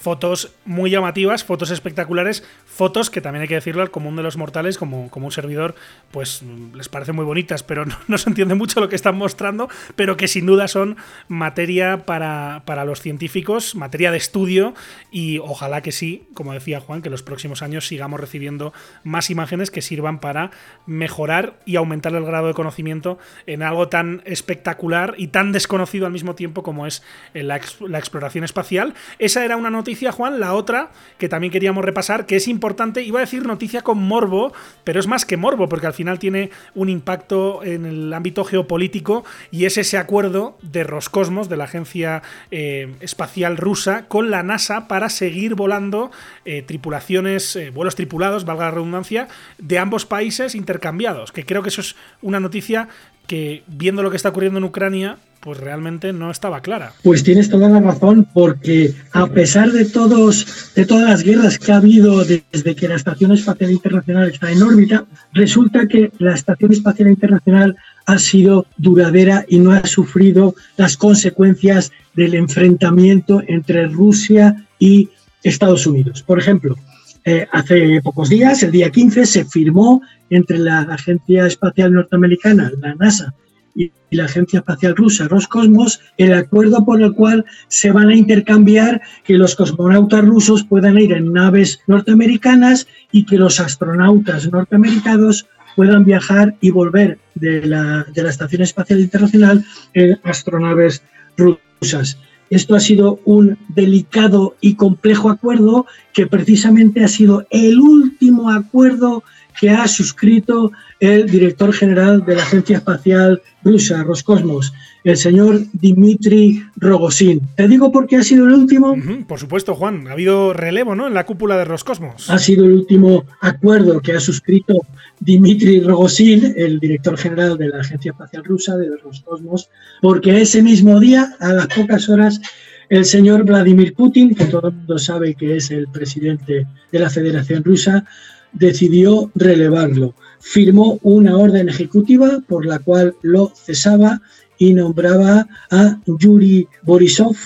fotos muy llamativas, fotos espectaculares, fotos que también hay que decirlo al común de los mortales, como, como un servidor, pues les parece muy bonitas, pero [LAUGHS] no, se entiende mucho lo que están mostrando, pero que sin duda son materia para, para, los científicos, materia de estudio y ojalá que sí, como decía Juan, que los próximos años sigamos recibiendo más imágenes que sirvan para mejorar y aumentar el grado de conocimiento en algo tan espectacular y tan desconocido al mismo tiempo como es la exploración espacial. Esa era una noticia Juan, la otra que también queríamos repasar, que es importante, iba a decir noticia con morbo, pero es más que morbo, porque al final tiene un impacto en el ámbito geopolítico y es ese acuerdo de Roscosmos, de la agencia eh, espacial rusa, con la NASA para seguir volando eh, tripulaciones, eh, vuelos tripulados, valga la redundancia, de ambos países intercambiados, que creo que eso es una noticia que, viendo lo que está ocurriendo en Ucrania, pues realmente no estaba clara. Pues tienes toda la razón, porque a pesar de todos, de todas las guerras que ha habido desde que la Estación Espacial Internacional está en órbita, resulta que la Estación Espacial Internacional ha sido duradera y no ha sufrido las consecuencias del enfrentamiento entre Rusia y Estados Unidos. Por ejemplo, eh, hace pocos días, el día 15, se firmó entre la Agencia Espacial Norteamericana, la NASA, y la Agencia Espacial Rusa, Roscosmos, el acuerdo por el cual se van a intercambiar que los cosmonautas rusos puedan ir en naves norteamericanas y que los astronautas norteamericanos puedan viajar y volver de la, de la Estación Espacial Internacional en astronaves rusas. Esto ha sido un delicado y complejo acuerdo que precisamente ha sido el último acuerdo que ha suscrito el director general de la Agencia Espacial Rusa, Roscosmos, el señor Dmitry Rogozin. Te digo por qué ha sido el último. por supuesto, Juan. Ha habido relevo ¿no? en la cúpula de Roscosmos. Ha sido el último acuerdo que ha suscrito Dmitry Rogozin, el director general de la Agencia Espacial Rusa, de Roscosmos, porque ese mismo día, a las pocas horas, el señor Vladimir Putin, que todo el mundo sabe que es el presidente de la Federación Rusa, decidió relevarlo. Firmó una orden ejecutiva por la cual lo cesaba y nombraba a Yuri Borisov,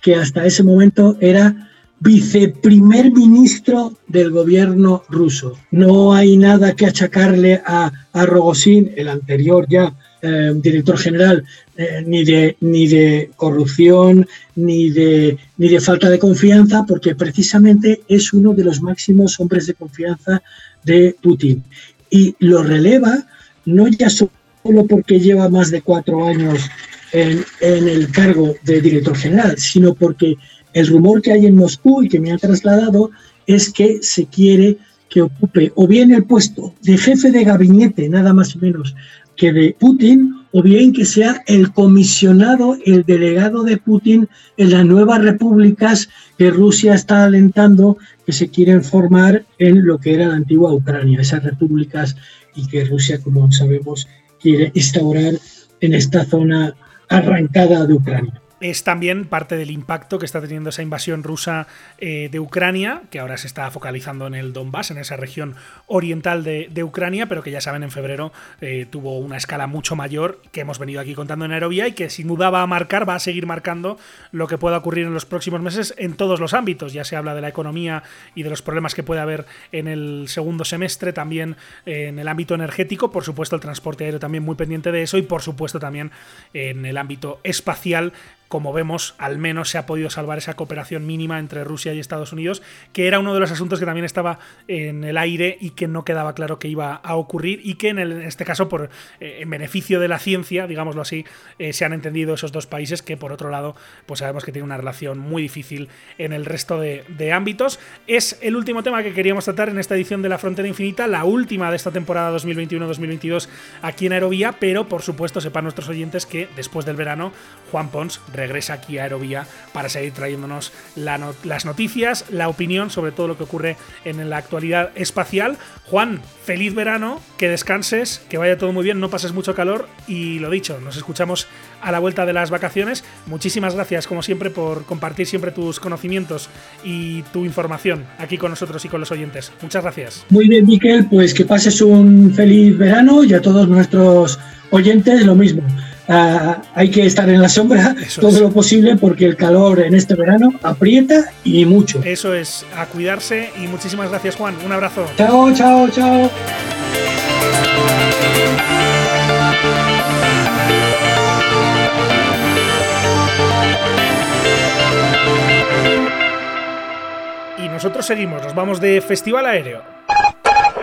que hasta ese momento era viceprimer ministro del gobierno ruso. No hay nada que achacarle a, a Rogozin, el anterior ya eh, director general eh, ni, de, ni de corrupción, ni de, ni de falta de confianza, porque precisamente es uno de los máximos hombres de confianza de Putin. Y lo releva no ya solo porque lleva más de cuatro años en, el cargo de director general, sino porque el rumor que hay en Moscú y que me ha trasladado es que se quiere que ocupe o bien el puesto de jefe de gabinete, nada más o menos, que de Putin, o bien que sea el comisionado, el delegado de Putin en las nuevas repúblicas que Rusia está alentando que se quieren formar en lo que era la antigua Ucrania, esas repúblicas y que Rusia, como sabemos, quiere instaurar en esta zona arrancada de Ucrania es también parte del impacto que está teniendo esa invasión rusa eh, de Ucrania, que ahora se está focalizando en el Donbass, en esa región oriental de, Ucrania, pero que ya saben en febrero eh, tuvo una escala mucho mayor que hemos venido aquí contando en Aerovía y que sin duda va a marcar, va a seguir marcando lo que pueda ocurrir en los próximos meses en todos los ámbitos. Ya se habla de la economía y de los problemas que puede haber en el segundo semestre, también eh, en el ámbito energético, por supuesto el transporte aéreo también muy pendiente de eso y por supuesto también en el ámbito espacial como vemos, al menos se ha podido salvar esa cooperación mínima entre Rusia y Estados Unidos, que era uno de los asuntos que también estaba en el aire y que no quedaba claro que iba a ocurrir y que en, este caso, por eh, en beneficio de la ciencia, digámoslo así, eh, se han entendido esos dos países que por otro lado, pues sabemos que tienen una relación muy difícil en el resto de, de ámbitos. Es el último tema que queríamos tratar en esta edición de La Frontera Infinita, la última de esta temporada 2021-2022 aquí en Aerovía, pero por supuesto sepan nuestros oyentes que después del verano Juan Pons regresa aquí a Aerovía para seguir trayéndonos las noticias, la opinión sobre todo lo que ocurre en la actualidad espacial. Juan, feliz verano, que descanses, que vaya todo muy bien, no pases mucho calor y lo dicho, nos escuchamos a la vuelta de las vacaciones. Muchísimas gracias, como siempre, por compartir siempre tus conocimientos y tu información aquí con nosotros y con los oyentes. Muchas gracias. Muy bien, Miquel, pues que pases un feliz verano y a todos nuestros oyentes lo mismo. Ah, hay que estar en la sombra todo lo posible porque el calor en este verano aprieta y mucho. Eso es, a cuidarse y muchísimas gracias Juan, un abrazo. Chao, chao, chao. Y nosotros seguimos, nos vamos de Festival Aéreo.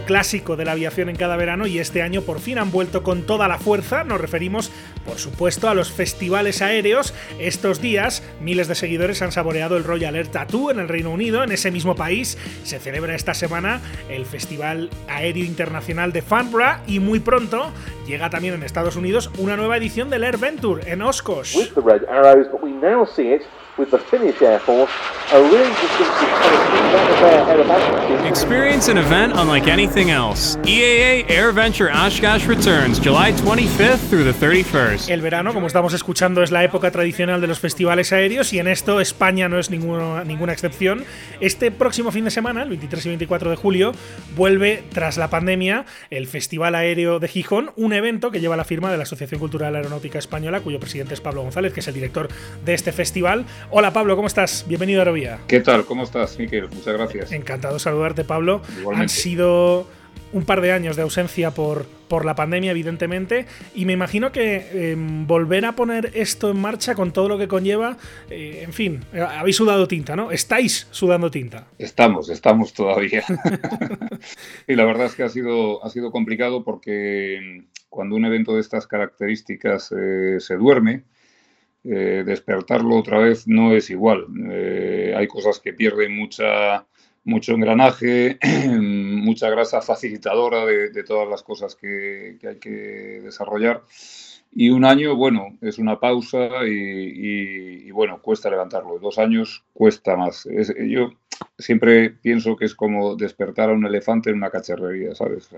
clásico de la aviación en cada verano y este año por fin han vuelto con toda la fuerza. Nos referimos, por supuesto, a los festivales aéreos. Estos días, miles de seguidores han saboreado el Royal Air Tattoo en el Reino Unido. En ese mismo país se celebra esta semana el Festival Aéreo Internacional de Farnborough y muy pronto llega también en Estados Unidos una nueva edición del Air Venture en Oscos. Experience an event unlike anything else. EAA Air Venture Oshkosh returns July 25th through the 31st. El verano, como estamos escuchando, es la época tradicional de los festivales aéreos y en esto España no es ninguna, ninguna excepción. Este próximo fin de semana, el 23 y 24 de julio, vuelve tras la pandemia el Festival Aéreo de Gijón, un evento que lleva la firma de la Asociación Cultural Aeronáutica Española, cuyo presidente es Pablo González, que es el director de este festival. Hola Pablo, ¿cómo estás? Bienvenido a Aerovía. ¿Qué tal? ¿Cómo estás, Miquel? Muchas gracias. Encantado de saludarte, Pablo. Han sido un par de años de ausencia por, por la pandemia, evidentemente, y me imagino que em, volver a poner esto en marcha con todo lo que conlleva, eh, en fin, habéis sudado tinta, ¿no? Estáis sudando tinta. Estamos, estamos todavía. [LAUGHS] y la verdad es que ha sido, ha sido complicado porque em, cuando un evento de estas características eh, se duerme, eh, despertarlo otra vez no es igual. hay cosas que pierden mucha, mucho engranaje, [CLEARS THROAT] mucha grasa facilitadora de, todas las cosas que, hay que desarrollar. Y un año, bueno, es una pausa y, bueno, cuesta levantarlo. Dos años cuesta más. yo siempre pienso que es como despertar a un elefante en una cacharrería, ¿sabes?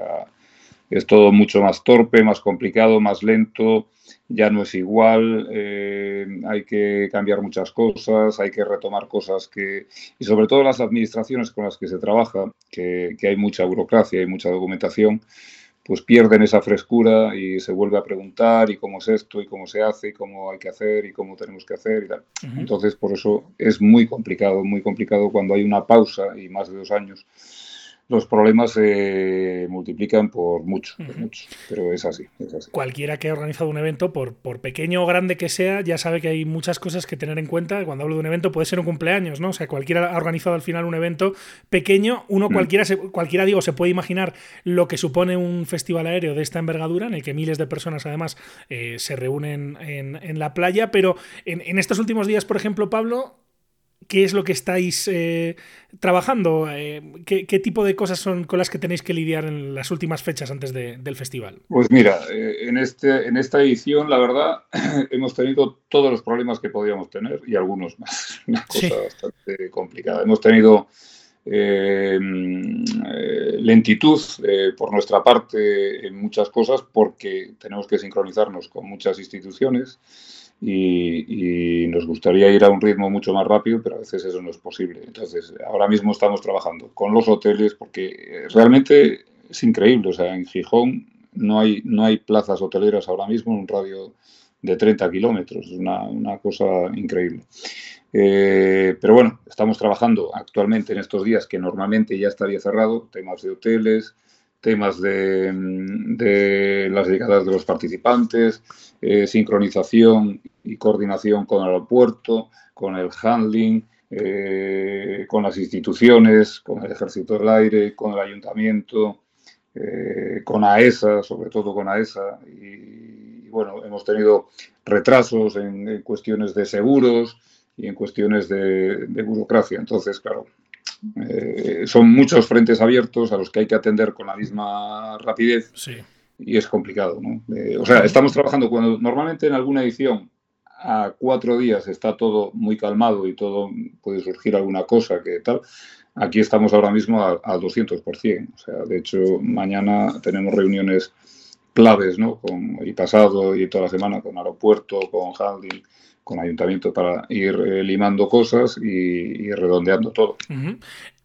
es todo mucho más torpe, más complicado, más lento, ya no es igual, eh, hay que cambiar muchas cosas, hay que retomar cosas que, y sobre todo las administraciones con las que se trabaja, que, hay mucha burocracia y mucha documentación, pues pierden esa frescura y se vuelve a preguntar y cómo es esto y cómo se hace y cómo hay que hacer y cómo tenemos que hacer y tal. Entonces, por eso es muy complicado, muy complicado cuando hay una pausa y más de dos años los problemas se multiplican por mucho, pero es así, Cualquiera que ha organizado un evento, por, por pequeño o grande que sea, ya sabe que hay muchas cosas que tener en cuenta. Cuando hablo de un evento puede ser un cumpleaños, ¿no? O sea, cualquiera ha organizado al final un evento pequeño, uno mm. cualquiera, cualquiera digo, se puede imaginar lo que supone un festival aéreo de esta envergadura, en el que miles de personas además eh, se reúnen en, la playa, pero en, en estos últimos días, por ejemplo, Pablo, ¿Qué es lo que estáis eh, trabajando? Eh, ¿qué, tipo de cosas son con las que tenéis que lidiar en las últimas fechas antes del festival? Pues mira, eh, en, este, en esta edición, la verdad, [CLEARS THROAT] hemos tenido todos los problemas que podíamos tener y algunos más. [LAUGHS] Una cosa bastante complicada. Hemos tenido lentitud por nuestra parte en muchas cosas porque tenemos que sincronizarnos con muchas instituciones y, nos gustaría ir a un ritmo mucho más rápido, pero a veces eso no es posible. Entonces, ahora mismo estamos trabajando con los hoteles porque eh, realmente es increíble. O sea, en Gijón no hay, no hay plazas hoteleras ahora mismo en un radio de 30 kilómetros. Es una, una, cosa increíble. Eh, pero bueno, estamos trabajando actualmente en estos días que normalmente ya estaría cerrado, temas de hoteles, temas de, de las llegadas de los participantes, eh, sincronización y coordinación con el aeropuerto, con el handling, eh, con las instituciones, con el Ejército del Aire, con el Ayuntamiento, eh, con AESA, sobre todo con AESA. Y, bueno, hemos tenido retrasos en, cuestiones de seguros y en cuestiones de burocracia. Entonces, claro, eh, son muchos frentes abiertos a los que hay que atender con la misma rapidez y es complicado. ¿no? Eh, o sea, estamos trabajando cuando normalmente en alguna edición a cuatro días está todo muy calmado y todo puede surgir alguna cosa que tal. Aquí estamos ahora mismo al 200%. O sea, de hecho, mañana tenemos reuniones claves, ¿no? Con, y pasado y toda la semana con aeropuerto, con handling, con ayuntamiento para ir eh, limando cosas y, redondeando todo.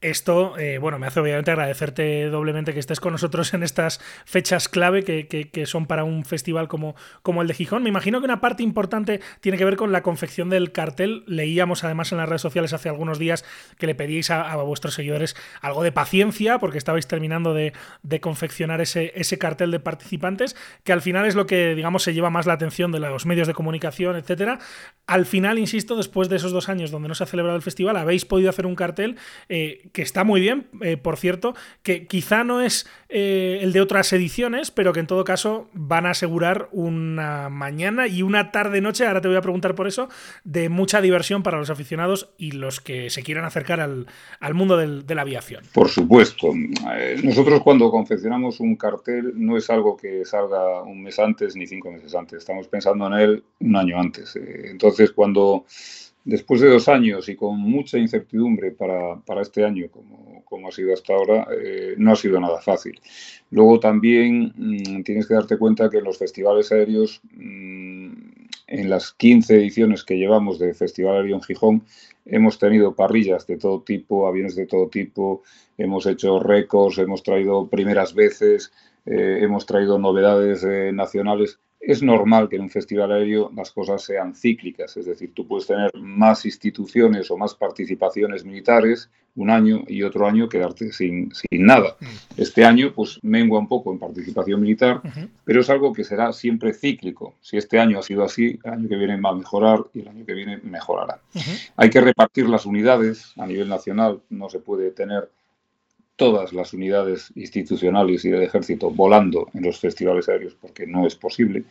Esto, eh, bueno, me hace obviamente agradecerte doblemente que estés con nosotros en estas fechas clave que, son para un festival como, como el de Gijón. Me imagino que una parte importante tiene que ver con la confección del cartel. Leíamos además en las redes sociales hace algunos días que le pedíais a, vuestros seguidores algo de paciencia porque estabais terminando de, confeccionar ese, ese cartel de participantes, que al final es lo que, digamos, se lleva más la atención de los medios de comunicación, etcétera. Al final, insisto, después de esos dos años donde no se ha celebrado el festival, habéis podido hacer un cartel eh, que está muy bien, eh, por cierto, que quizá no es eh, el de otras ediciones, pero que en todo caso van a asegurar una mañana y una tarde-noche, ahora te voy a preguntar por eso, de mucha diversión para los aficionados y los que se quieran acercar al, mundo de la aviación. Por supuesto. Eh, nosotros cuando confeccionamos un cartel no es algo que salga un mes antes ni cinco meses antes, estamos pensando en él un año antes. entonces, cuando Después de dos años y con mucha incertidumbre para, para este año, como, como, ha sido hasta ahora, eh, no ha sido nada fácil. Luego también mm, tienes que darte cuenta que en los festivales aéreos, mm, en las 15 ediciones que llevamos de Festival Aéreo en Gijón, hemos tenido parrillas de todo tipo, aviones de todo tipo, hemos hecho récords, hemos traído primeras veces, eh, hemos traído novedades eh, nacionales es normal que en un festival aéreo las cosas sean cíclicas, es decir, tú puedes tener más instituciones o más participaciones militares un año y otro año quedarte sin, sin nada. Mm. Este año pues mengua un poco en participación militar, pero es algo que será siempre cíclico. Si este año ha sido así, el año que viene va a mejorar y el año que viene mejorará. Hay que repartir las unidades a nivel nacional, no se puede tener todas las unidades institucionales y del ejército volando en los festivales aéreos, porque no es posible.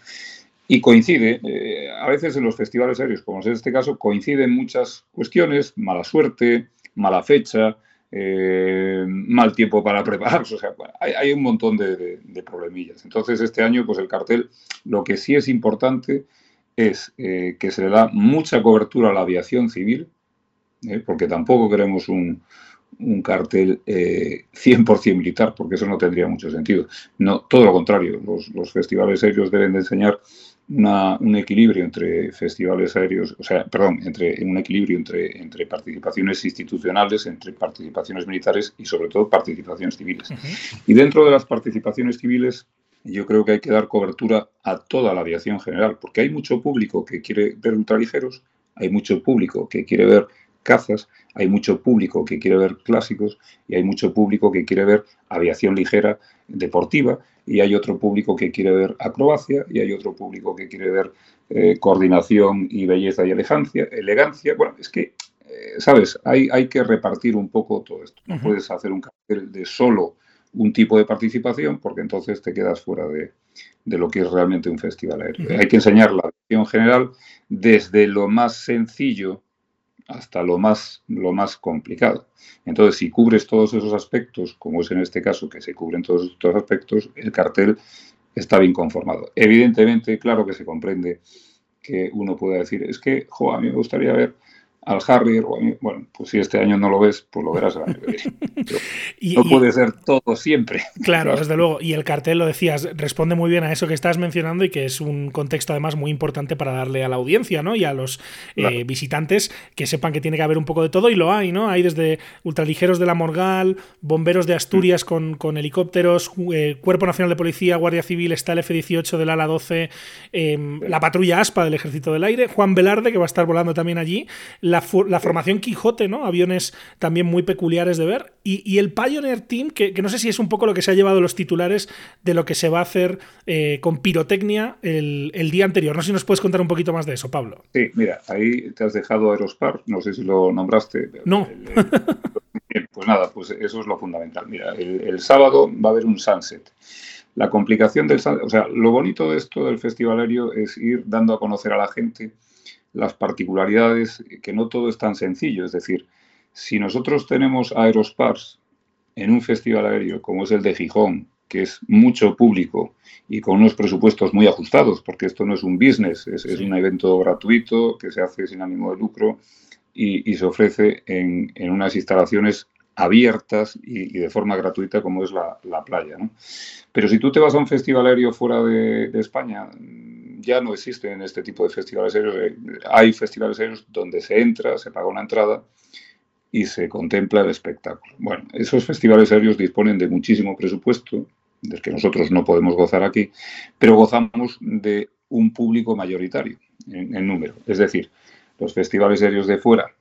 Y coincide, eh, a veces en los festivales aéreos, como es este caso, coinciden muchas cuestiones, mala suerte, mala fecha, eh, mal tiempo para [LAUGHS] prepararse, o sea, hay, un montón de, problemillas. Entonces, este año, pues el cartel, lo que sí es importante es eh, que se le da mucha cobertura a la aviación civil, porque tampoco queremos un, cartel 100% militar, porque eso no tendría mucho sentido. No, todo lo contrario, los, los festivales aéreos deben de enseñar un equilibrio entre festivales aéreos, o sea, perdón, entre un equilibrio entre, entre participaciones institucionales, entre participaciones militares y sobre todo participaciones civiles. Y dentro de las participaciones civiles, yo creo que hay que dar cobertura a toda la aviación general, porque hay mucho público que quiere ver ultraligeros, hay mucho público que quiere ver cazas, hay mucho público que quiere ver clásicos y hay mucho público que quiere ver aviación ligera deportiva y hay otro público que quiere ver acrobacia y hay otro público que quiere ver eh, coordinación y belleza y elegancia. elegancia. Bueno, es que, eh, ¿sabes? Hay, hay que repartir un poco todo esto. No puedes hacer un cartel de solo un tipo de participación porque entonces te quedas fuera de, lo que es realmente un festival aéreo. Hay que enseñar la aviación general desde lo más sencillo hasta lo más, lo más complicado. Entonces, si cubres todos esos aspectos, como es en este caso que se cubren todos estos aspectos, el cartel está bien conformado. Evidentemente, claro que se comprende que uno pueda decir, es que, jo, a mí me gustaría ver al Harrier, bueno, pues si este año no lo ves, pues lo verás el año que viene. no puede ser todo siempre. Claro, desde luego. Y el cartel, lo decías, responde muy bien a eso que estás mencionando y que es un contexto además muy importante para darle a la audiencia ¿no? y a los eh, visitantes que sepan que tiene que haber un poco de todo y lo hay, ¿no? Hay desde ultraligeros de la Morgal, bomberos de Asturias con, con, helicópteros, eh, Cuerpo Nacional de Policía, Guardia Civil, está el F-18 del ala 12, em, la patrulla ASPA del Ejército del Aire, Juan Velarde, que va a estar volando también allí, la, formación Quijote, ¿no? Aviones también muy peculiares de ver. Y, el Pioneer Team, que, no sé si es un poco lo que se ha llevado los titulares de lo que se va a hacer eh, con pirotecnia el, día anterior. No sé si nos puedes contar un poquito más de eso, Pablo. Sí, mira, ahí te has dejado Aerospar, no sé si lo nombraste. No. pues nada, pues eso es lo fundamental. Mira, el, sábado va a haber un sunset. La complicación del sunset, o sea, lo bonito de esto del festival aéreo es ir dando a conocer a la gente las particularidades, que no todo es tan sencillo. Es decir, si nosotros tenemos Aerospars en un festival aéreo como es el de Gijón, que es mucho público y con unos presupuestos muy ajustados, porque esto no es un business, es, un evento gratuito que se hace sin ánimo de lucro y, se ofrece en, unas instalaciones abiertas y, de forma gratuita como es la, playa. Pero si tú te vas a un festival aéreo fuera de España, ya no existen este tipo de festivales aéreos. Eh, hay festivales aéreos donde se entra, se paga una entrada y se contempla el espectáculo. Bueno, esos festivales aéreos disponen de muchísimo presupuesto, del que nosotros no podemos gozar aquí, pero gozamos de un público mayoritario en, en número. Es decir, los festivales aéreos de fuera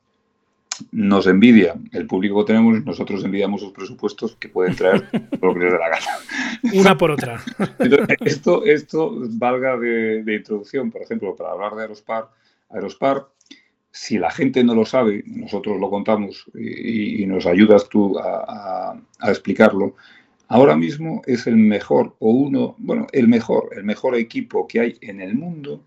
nos envidia el público que tenemos nosotros envidiamos los presupuestos que pueden traer [LAUGHS] lo que les dé la gana. Una por otra. esto, esto valga de, introducción, por ejemplo, para hablar de Aerospar. Aerospar, si la gente no lo sabe, nosotros lo contamos y, nos ayudas tú a, a explicarlo, ahora mismo es el mejor o uno, bueno, el mejor, el mejor equipo que hay en el mundo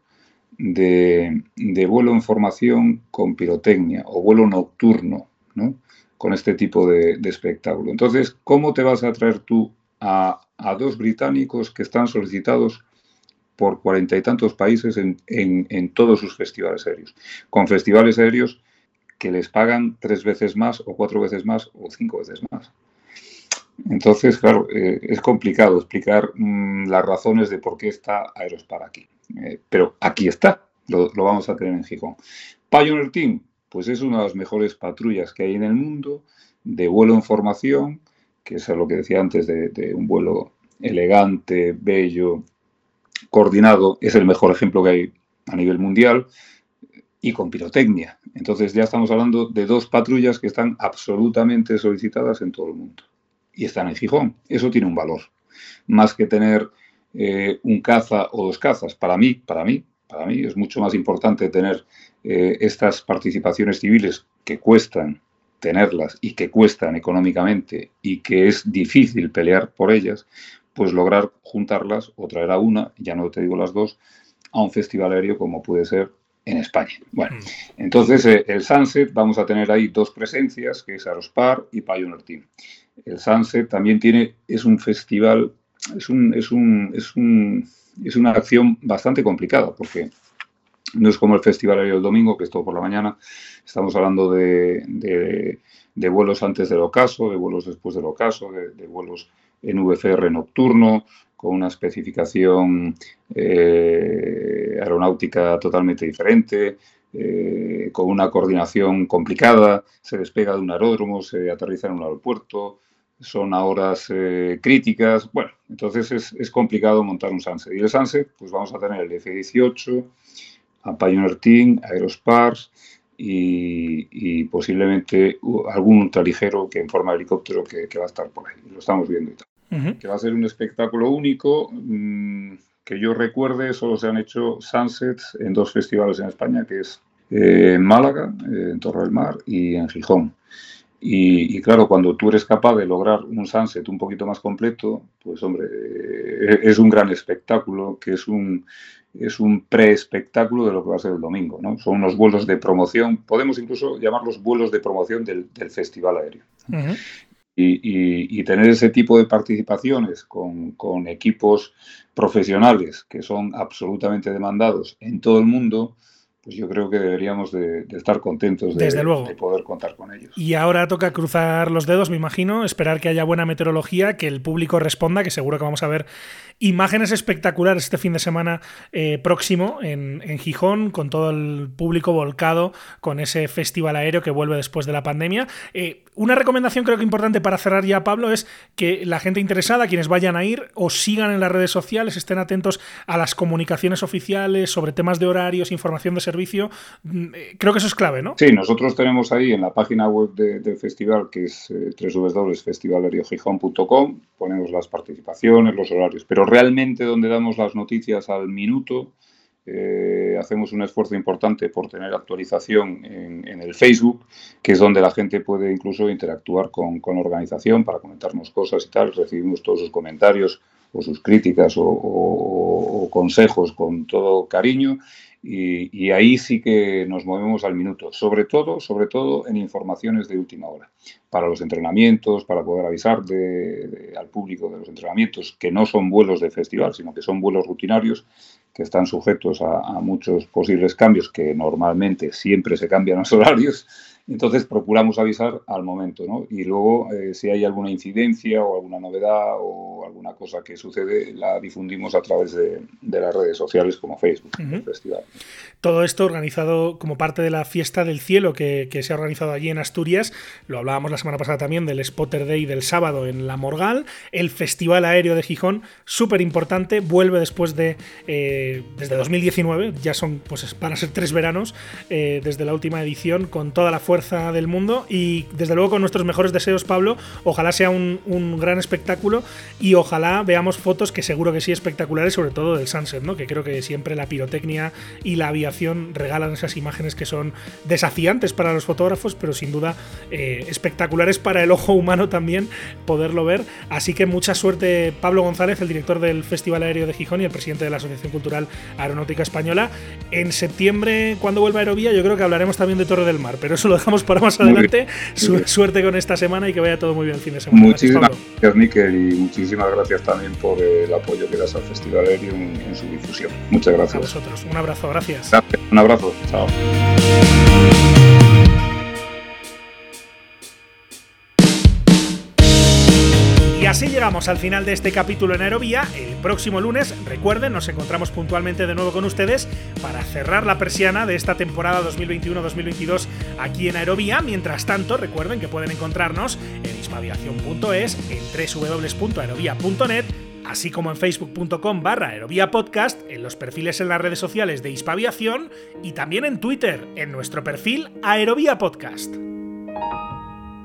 de, vuelo en formación con pirotecnia o vuelo nocturno, ¿no? Con este tipo de, espectáculo. Entonces, ¿cómo te vas a traer tú a, dos británicos que están solicitados por cuarenta y tantos países en, todos sus festivales aéreos? Con festivales aéreos que les pagan tres veces más o cuatro veces más o cinco veces más. Entonces, claro, eh, es complicado explicar mm, las razones de por qué está Aerospar aquí. Eh, pero aquí está, lo, vamos a tener en Gijón. Pioneer Team, pues es una de las mejores patrullas que hay en el mundo de vuelo en formación, que es lo que decía antes de, un vuelo elegante, bello, coordinado, es el mejor ejemplo que hay a nivel mundial, y con pirotecnia. Entonces ya estamos hablando de dos patrullas que están absolutamente solicitadas en todo el mundo. Y están en Gijón. Eso tiene un valor. Más que tener eh, un caza o dos cazas. Para mí, para mí, para mí es mucho más importante tener eh, estas participaciones civiles que cuestan tenerlas y que cuestan económicamente y que es difícil pelear por ellas, pues lograr juntarlas o traer a una, ya no te digo las dos, a un festival aéreo como puede ser en España. Bueno, mm. entonces eh, el Sunset vamos a tener ahí dos presencias, que es Aerospar y Pioneer Team. El Sunset también tiene, es un festival, es, un, es, un, es, un, es una acción bastante complicada, porque no es como el Festival del Domingo, que es todo por la mañana. Estamos hablando de, de, vuelos antes del ocaso, de vuelos después del ocaso, de, de vuelos en VFR nocturno, con una especificación eh, aeronáutica totalmente diferente, eh, con una coordinación complicada, se despega de un aeródromo, se aterriza en un aeropuerto, son a horas eh, críticas. Bueno, entonces es, complicado montar un Sunset. Y el Sunset, pues vamos a tener el F-18, a Pioneer Team, Aerospars y, posiblemente algún ultraligero que en forma de helicóptero que, que, va a estar por ahí. Lo estamos viendo y tal que va a ser un espectáculo único. Mm, que yo recuerde, solo se han hecho sunsets en dos festivales en España, que es eh, en Málaga, eh, en Torre del Mar, y en Gijón. Y, claro, cuando tú eres capaz de lograr un sunset un poquito más completo, pues hombre, eh, es un gran espectáculo, que es un, es un pre-espectáculo de lo que va a ser el domingo. ¿no? Son unos vuelos de promoción, podemos incluso llamarlos vuelos de promoción del, festival aéreo. Y, tener ese tipo de participaciones con, equipos profesionales que son absolutamente demandados en todo el mundo, pues yo creo que deberíamos de, estar contentos de, de, poder contar con ellos. Y ahora toca cruzar los dedos, me imagino, esperar que haya buena meteorología, que el público responda, que seguro que vamos a ver imágenes espectaculares este fin de semana eh, próximo en, Gijón, con todo el público volcado con ese festival aéreo que vuelve después de la pandemia. Eh, una recomendación creo que importante para cerrar ya, Pablo, es que la gente interesada, quienes vayan a ir, os sigan en las redes sociales, estén atentos a las comunicaciones oficiales sobre temas de horarios, información de servicio. Mm, eh, creo que eso es clave, ¿no? Sí, nosotros tenemos ahí en la página web del festival, que es eh, ponemos las participaciones, los horarios, pero realmente donde damos las noticias al minuto, eh, hacemos un esfuerzo importante por tener actualización en, el Facebook, que es donde la gente puede incluso interactuar con, la organización para comentarnos cosas y tal. Recibimos todos sus comentarios o sus críticas o consejos con todo cariño y, ahí sí que nos movemos al minuto, sobre todo, sobre todo en informaciones de última hora, para los entrenamientos, para poder avisar al público de los entrenamientos, que no son vuelos de festival, sino que son vuelos rutinarios que están sujetos a, a muchos posibles cambios, que normalmente siempre se cambian los [LAUGHS] horarios entonces procuramos avisar al momento, ¿no? Y luego, eh, si hay alguna incidencia o alguna novedad o alguna cosa que sucede, la difundimos a través de, las redes sociales como Facebook, festival. Todo esto organizado como parte de la Fiesta del Cielo que, se ha organizado allí en Asturias. Lo hablábamos la semana pasada también del Spotter Day del sábado en La Morgal. El Festival Aéreo de Gijón, súper importante, vuelve después de, eh, desde 2019, ya son, pues van a ser tres veranos, eh, desde la última edición, con toda la fuerza del mundo y desde luego con nuestros mejores deseos, Pablo, ojalá sea un, gran espectáculo y ojalá veamos fotos que seguro que sí espectaculares, sobre todo del sunset, ¿no? que creo que siempre la pirotecnia y la aviación regalan esas imágenes que son desafiantes para los fotógrafos, pero sin duda eh, espectaculares para el ojo humano también poderlo ver. Así que mucha suerte, Pablo González, el director del Festival Aéreo de Gijón y el presidente de la Asociación Cultural Aeronáutica Española. En septiembre, cuando vuelva a Aerovía, yo creo que hablaremos también de Torre del Mar, pero eso lo dejamos para más adelante. suerte con esta semana y que vaya todo muy bien el fin de semana. Muchísimas gracias, Níker, y muchísimas gracias también por el apoyo que das al Festival Aéreo en, su difusión. Muchas gracias. A vosotros. Un abrazo, gracias. Un abrazo. Chao. Así llegamos al final de este capítulo en Aerovía. El próximo lunes, recuerden, nos encontramos puntualmente de nuevo con ustedes para cerrar la persiana de esta temporada 2021-2022 aquí en Aerovía. Mientras tanto, recuerden que pueden encontrarnos en ispaviación.es, en www.aerovía.net así como en facebook.com barra aerovía podcast, en los perfiles en las redes sociales de Hispaviación y también en Twitter, en nuestro perfil Aerovía Podcast.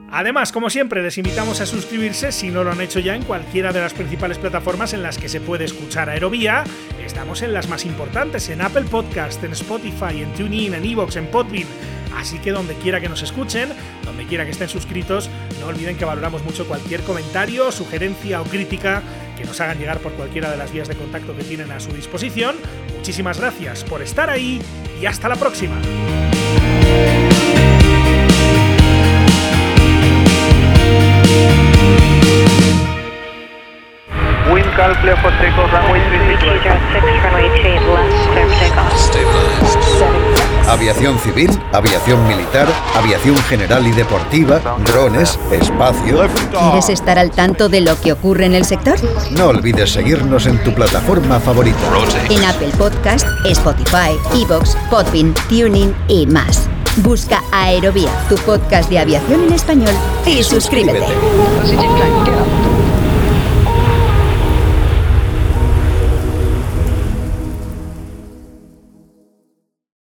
Además, como siempre, les invitamos a suscribirse si no lo han hecho ya en cualquiera de las principales plataformas en las que se puede escuchar Aerovía. Estamos en las más importantes, en Apple Podcast, en Spotify, en TuneIn, en Evox, en Podbean. Así que donde quiera que nos escuchen, donde quiera que estén suscritos, no olviden que valoramos mucho cualquier comentario, sugerencia o crítica que nos hagan llegar por cualquiera de las vías de contacto que tienen a su disposición. Muchísimas gracias por estar ahí y hasta la próxima. Wind calm, clear for takeoff, runway 36. Aviación civil, aviación militar, aviación general y deportiva, drones, espacio. ¿Quieres estar al tanto de lo que ocurre en el sector? No olvides seguirnos en tu plataforma favorita. En Apple Podcast, Spotify, Evox, Podbean, Tuning y más. Busca Aerovía, tu podcast de aviación en español y suscríbete.